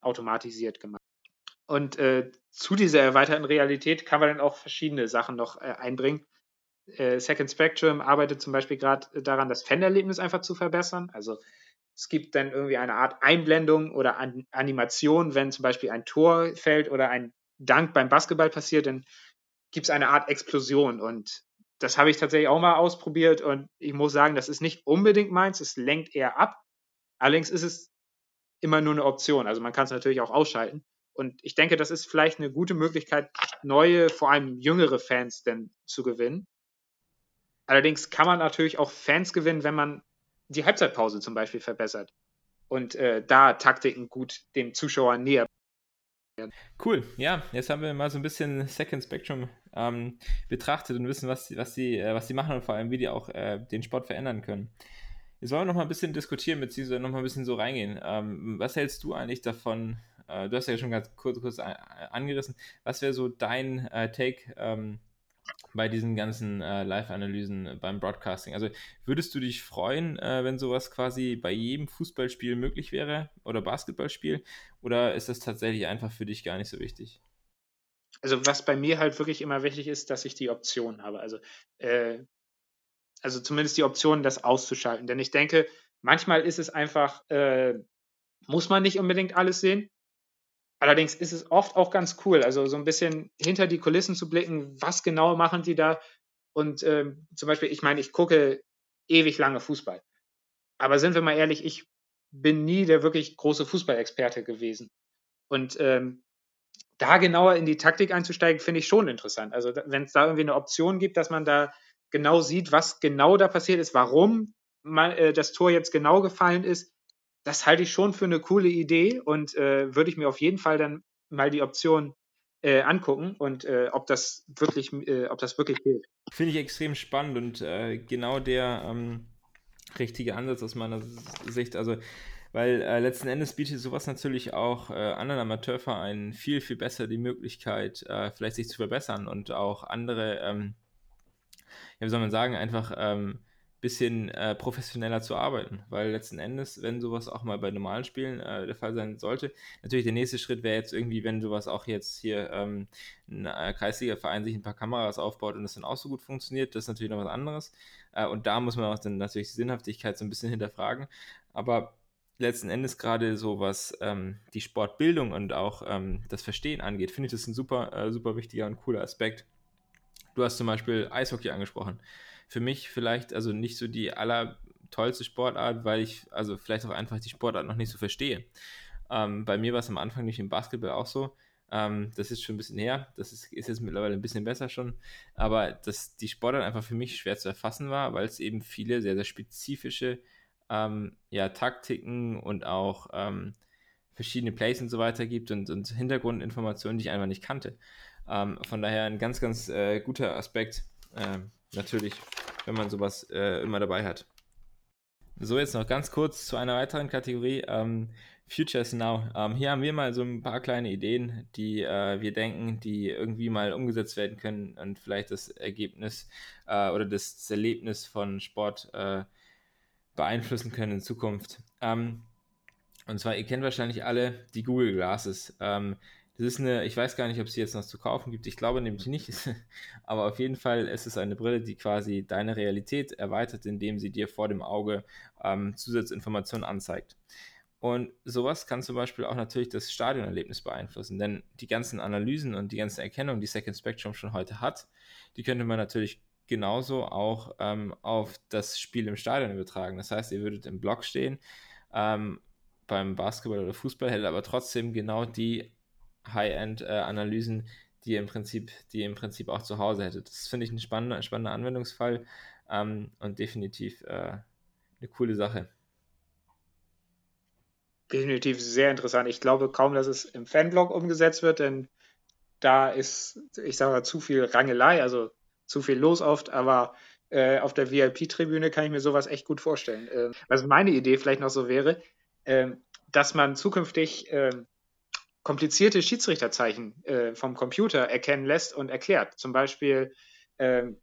automatisiert gemacht. Und äh, zu dieser erweiterten Realität kann man dann auch verschiedene Sachen noch äh, einbringen. Äh, Second Spectrum arbeitet zum Beispiel gerade daran, das Fan-Erlebnis einfach zu verbessern. Also es gibt dann irgendwie eine Art Einblendung oder An Animation, wenn zum Beispiel ein Tor fällt oder ein Dank beim Basketball passiert, dann gibt es eine Art Explosion. Und das habe ich tatsächlich auch mal ausprobiert und ich muss sagen, das ist nicht unbedingt meins, es lenkt eher ab. Allerdings ist es immer nur eine Option. Also man kann es natürlich auch ausschalten. Und ich denke, das ist vielleicht eine gute Möglichkeit, neue, vor allem jüngere Fans denn zu gewinnen. Allerdings kann man natürlich auch Fans gewinnen, wenn man die Halbzeitpause zum Beispiel verbessert und äh, da Taktiken gut dem Zuschauer näher. Cool, ja, jetzt haben wir mal so ein bisschen Second Spectrum ähm, betrachtet und wissen, was, was, die, äh, was die machen und vor allem, wie die auch äh, den Sport verändern können. Jetzt wollen wir noch mal ein bisschen diskutieren, beziehungsweise noch mal ein bisschen so reingehen. Ähm, was hältst du eigentlich davon? Äh, du hast ja schon ganz kurz, kurz angerissen. Was wäre so dein äh, Take ähm, bei diesen ganzen äh, Live-Analysen beim Broadcasting? Also würdest du dich freuen, äh, wenn sowas quasi bei jedem Fußballspiel möglich wäre oder Basketballspiel? Oder ist das tatsächlich einfach für dich gar nicht so wichtig? Also was bei mir halt wirklich immer wichtig ist, dass ich die Option habe. Also äh, also zumindest die Option, das auszuschalten. Denn ich denke, manchmal ist es einfach, äh, muss man nicht unbedingt alles sehen. Allerdings ist es oft auch ganz cool, also so ein bisschen hinter die Kulissen zu blicken, was genau machen die da. Und äh, zum Beispiel, ich meine, ich gucke ewig lange Fußball. Aber sind wir mal ehrlich, ich bin nie der wirklich große Fußballexperte gewesen. Und ähm, da genauer in die Taktik einzusteigen, finde ich schon interessant. Also wenn es da irgendwie eine Option gibt, dass man da genau sieht, was genau da passiert ist, warum man, äh, das Tor jetzt genau gefallen ist, das halte ich schon für eine coole Idee und äh, würde ich mir auf jeden Fall dann mal die Option äh, angucken und äh, ob das wirklich, äh, ob das wirklich gilt. Finde ich extrem spannend und äh, genau der ähm, richtige Ansatz aus meiner Sicht. Also weil äh, letzten Endes bietet sowas natürlich auch äh, anderen Amateurvereinen viel, viel besser die Möglichkeit, äh, vielleicht sich zu verbessern und auch andere, ähm, ja, wie soll man sagen, einfach ähm, bisschen äh, professioneller zu arbeiten, weil letzten Endes, wenn sowas auch mal bei normalen Spielen äh, der Fall sein sollte, natürlich der nächste Schritt wäre jetzt irgendwie, wenn sowas auch jetzt hier ähm, ein äh, Kreisliga-Verein sich ein paar Kameras aufbaut und das dann auch so gut funktioniert, das ist natürlich noch was anderes. Äh, und da muss man auch dann natürlich die Sinnhaftigkeit so ein bisschen hinterfragen, aber letzten Endes gerade so was ähm, die Sportbildung und auch ähm, das Verstehen angeht, finde ich das ein super, äh, super wichtiger und cooler Aspekt. Du hast zum Beispiel Eishockey angesprochen für mich vielleicht also nicht so die allertollste Sportart, weil ich also vielleicht auch einfach die Sportart noch nicht so verstehe. Ähm, bei mir war es am Anfang nicht im Basketball auch so. Ähm, das ist schon ein bisschen her. Das ist, ist, jetzt mittlerweile ein bisschen besser schon. Aber dass die Sportart einfach für mich schwer zu erfassen war, weil es eben viele sehr, sehr spezifische ähm, ja, Taktiken und auch ähm, verschiedene Plays und so weiter gibt und, und Hintergrundinformationen, die ich einfach nicht kannte. Ähm, von daher ein ganz, ganz äh, guter Aspekt, ähm, natürlich, wenn man sowas äh, immer dabei hat. So, jetzt noch ganz kurz zu einer weiteren Kategorie. Ähm, Futures Now. Ähm, hier haben wir mal so ein paar kleine Ideen, die äh, wir denken, die irgendwie mal umgesetzt werden können und vielleicht das Ergebnis äh, oder das, Erlebnis von Sport äh, beeinflussen können in Zukunft. Ähm, und zwar, ihr kennt wahrscheinlich alle die Google Glasses. Ähm, das ist eine, ich weiß gar nicht, ob es sie jetzt noch zu kaufen gibt. Ich glaube nämlich nicht. Aber auf jeden Fall ist es eine Brille, die quasi deine Realität erweitert, indem sie dir vor dem Auge ähm, Zusatzinformationen anzeigt. Und sowas kann zum Beispiel auch natürlich das Stadionerlebnis beeinflussen, denn die ganzen Analysen und die ganzen Erkennungen, die Second Spectrum schon heute hat, die könnte man natürlich genauso auch ähm, auf das Spiel im Stadion übertragen. Das heißt, ihr würdet im Block stehen, ähm, beim Basketball oder Fußball, hätte aber trotzdem genau die High-End-Analysen, die im Prinzip, die im Prinzip auch zu Hause hätte. Das finde ich ein spannender, spannender Anwendungsfall ähm, und definitiv äh, eine coole Sache. Definitiv sehr interessant. Ich glaube kaum, dass es im Fanblog umgesetzt wird, denn da ist, ich sage mal, zu viel Rangelei, also zu viel los oft, aber äh, auf der VIP-Tribüne kann ich mir sowas echt gut vorstellen. Äh, was meine Idee vielleicht noch so wäre, äh, dass man zukünftig ähm, komplizierte Schiedsrichterzeichen äh, vom Computer erkennen lässt und erklärt. Zum Beispiel, ähm,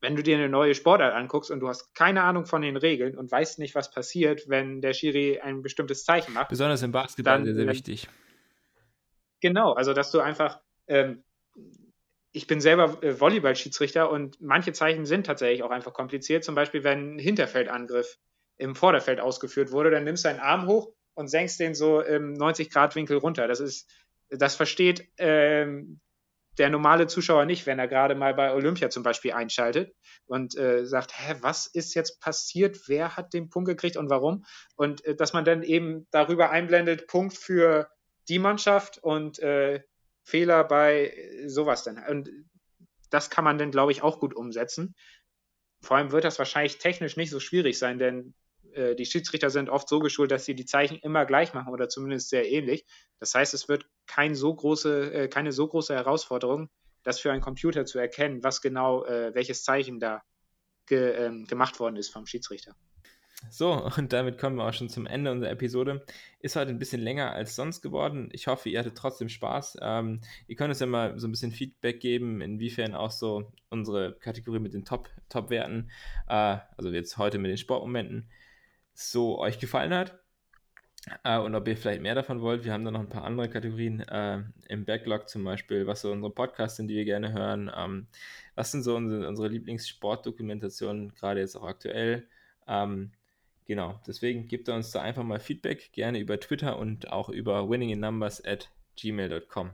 wenn du dir eine neue Sportart anguckst und du hast keine Ahnung von den Regeln und weißt nicht, was passiert, wenn der Schiri ein bestimmtes Zeichen macht. Besonders im Basketball dann, sehr, sehr wichtig. Genau, also dass du einfach ähm, ich bin selber äh, Volleyball-Schiedsrichter und manche Zeichen sind tatsächlich auch einfach kompliziert. Zum Beispiel, wenn ein Hinterfeldangriff im Vorderfeld ausgeführt wurde, dann nimmst du deinen Arm hoch und senkst den so im 90-Grad-Winkel runter. Das ist, das versteht ähm, der normale Zuschauer nicht, wenn er gerade mal bei Olympia zum Beispiel einschaltet und äh, sagt, hä, was ist jetzt passiert? Wer hat den Punkt gekriegt und warum? Und äh, dass man dann eben darüber einblendet, Punkt für die Mannschaft und äh, Fehler bei sowas dann. Und das kann man dann, glaube ich, auch gut umsetzen. Vor allem wird das wahrscheinlich technisch nicht so schwierig sein, denn äh, die Schiedsrichter sind oft so geschult, dass sie die Zeichen immer gleich machen oder zumindest sehr ähnlich. Das heißt, es wird kein so große, äh, keine so große Herausforderung, das für einen Computer zu erkennen, was genau, äh, welches Zeichen da ge, ähm, gemacht worden ist vom Schiedsrichter. So, und damit kommen wir auch schon zum Ende unserer Episode. Ist heute ein bisschen länger als sonst geworden. Ich hoffe, ihr hattet trotzdem Spaß. Ähm, ihr könnt uns ja mal so ein bisschen Feedback geben, inwiefern auch so unsere Kategorie mit den Top-Werten, Top äh, also jetzt heute mit den Sportmomenten, so euch gefallen hat. Äh, und ob ihr vielleicht mehr davon wollt. Wir haben da noch ein paar andere Kategorien äh, im Backlog zum Beispiel, was so unsere Podcasts sind, die wir gerne hören. Ähm, was sind so unsere, unsere Lieblingssportdokumentationen, gerade jetzt auch aktuell. Ähm, Genau, deswegen gebt uns da einfach mal Feedback, gerne über Twitter und auch über winninginnumbers at gmail.com.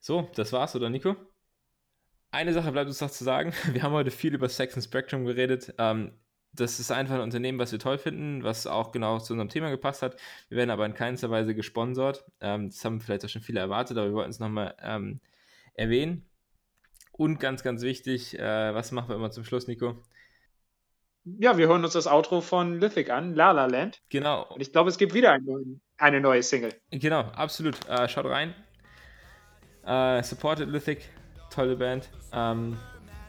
So, das war's, oder Nico? Eine Sache bleibt uns noch zu sagen. Wir haben heute viel über Sex and Spectrum geredet. Ähm, das ist einfach ein Unternehmen, was wir toll finden, was auch genau zu unserem Thema gepasst hat. Wir werden aber in keinster Weise gesponsert. Ähm, das haben vielleicht auch schon viele erwartet, aber wir wollten es nochmal ähm, erwähnen. Und ganz, ganz wichtig, äh, was machen wir immer zum Schluss, Nico? ja, wir hören uns das Outro von Lithic an, La La Land. Genau. Und ich glaube, es gibt wieder eine, eine neue Single. Genau, absolut. Äh, schaut rein. Äh, supported Lithic, tolle Band. Ähm,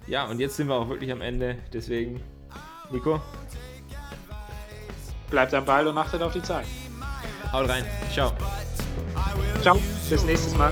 ja, und jetzt sind wir auch wirklich am Ende. Deswegen, Nico. Bleibt am Ball und achtet auf die Zeit. Haut rein. Ciao. Ciao. Bis nächstes Mal.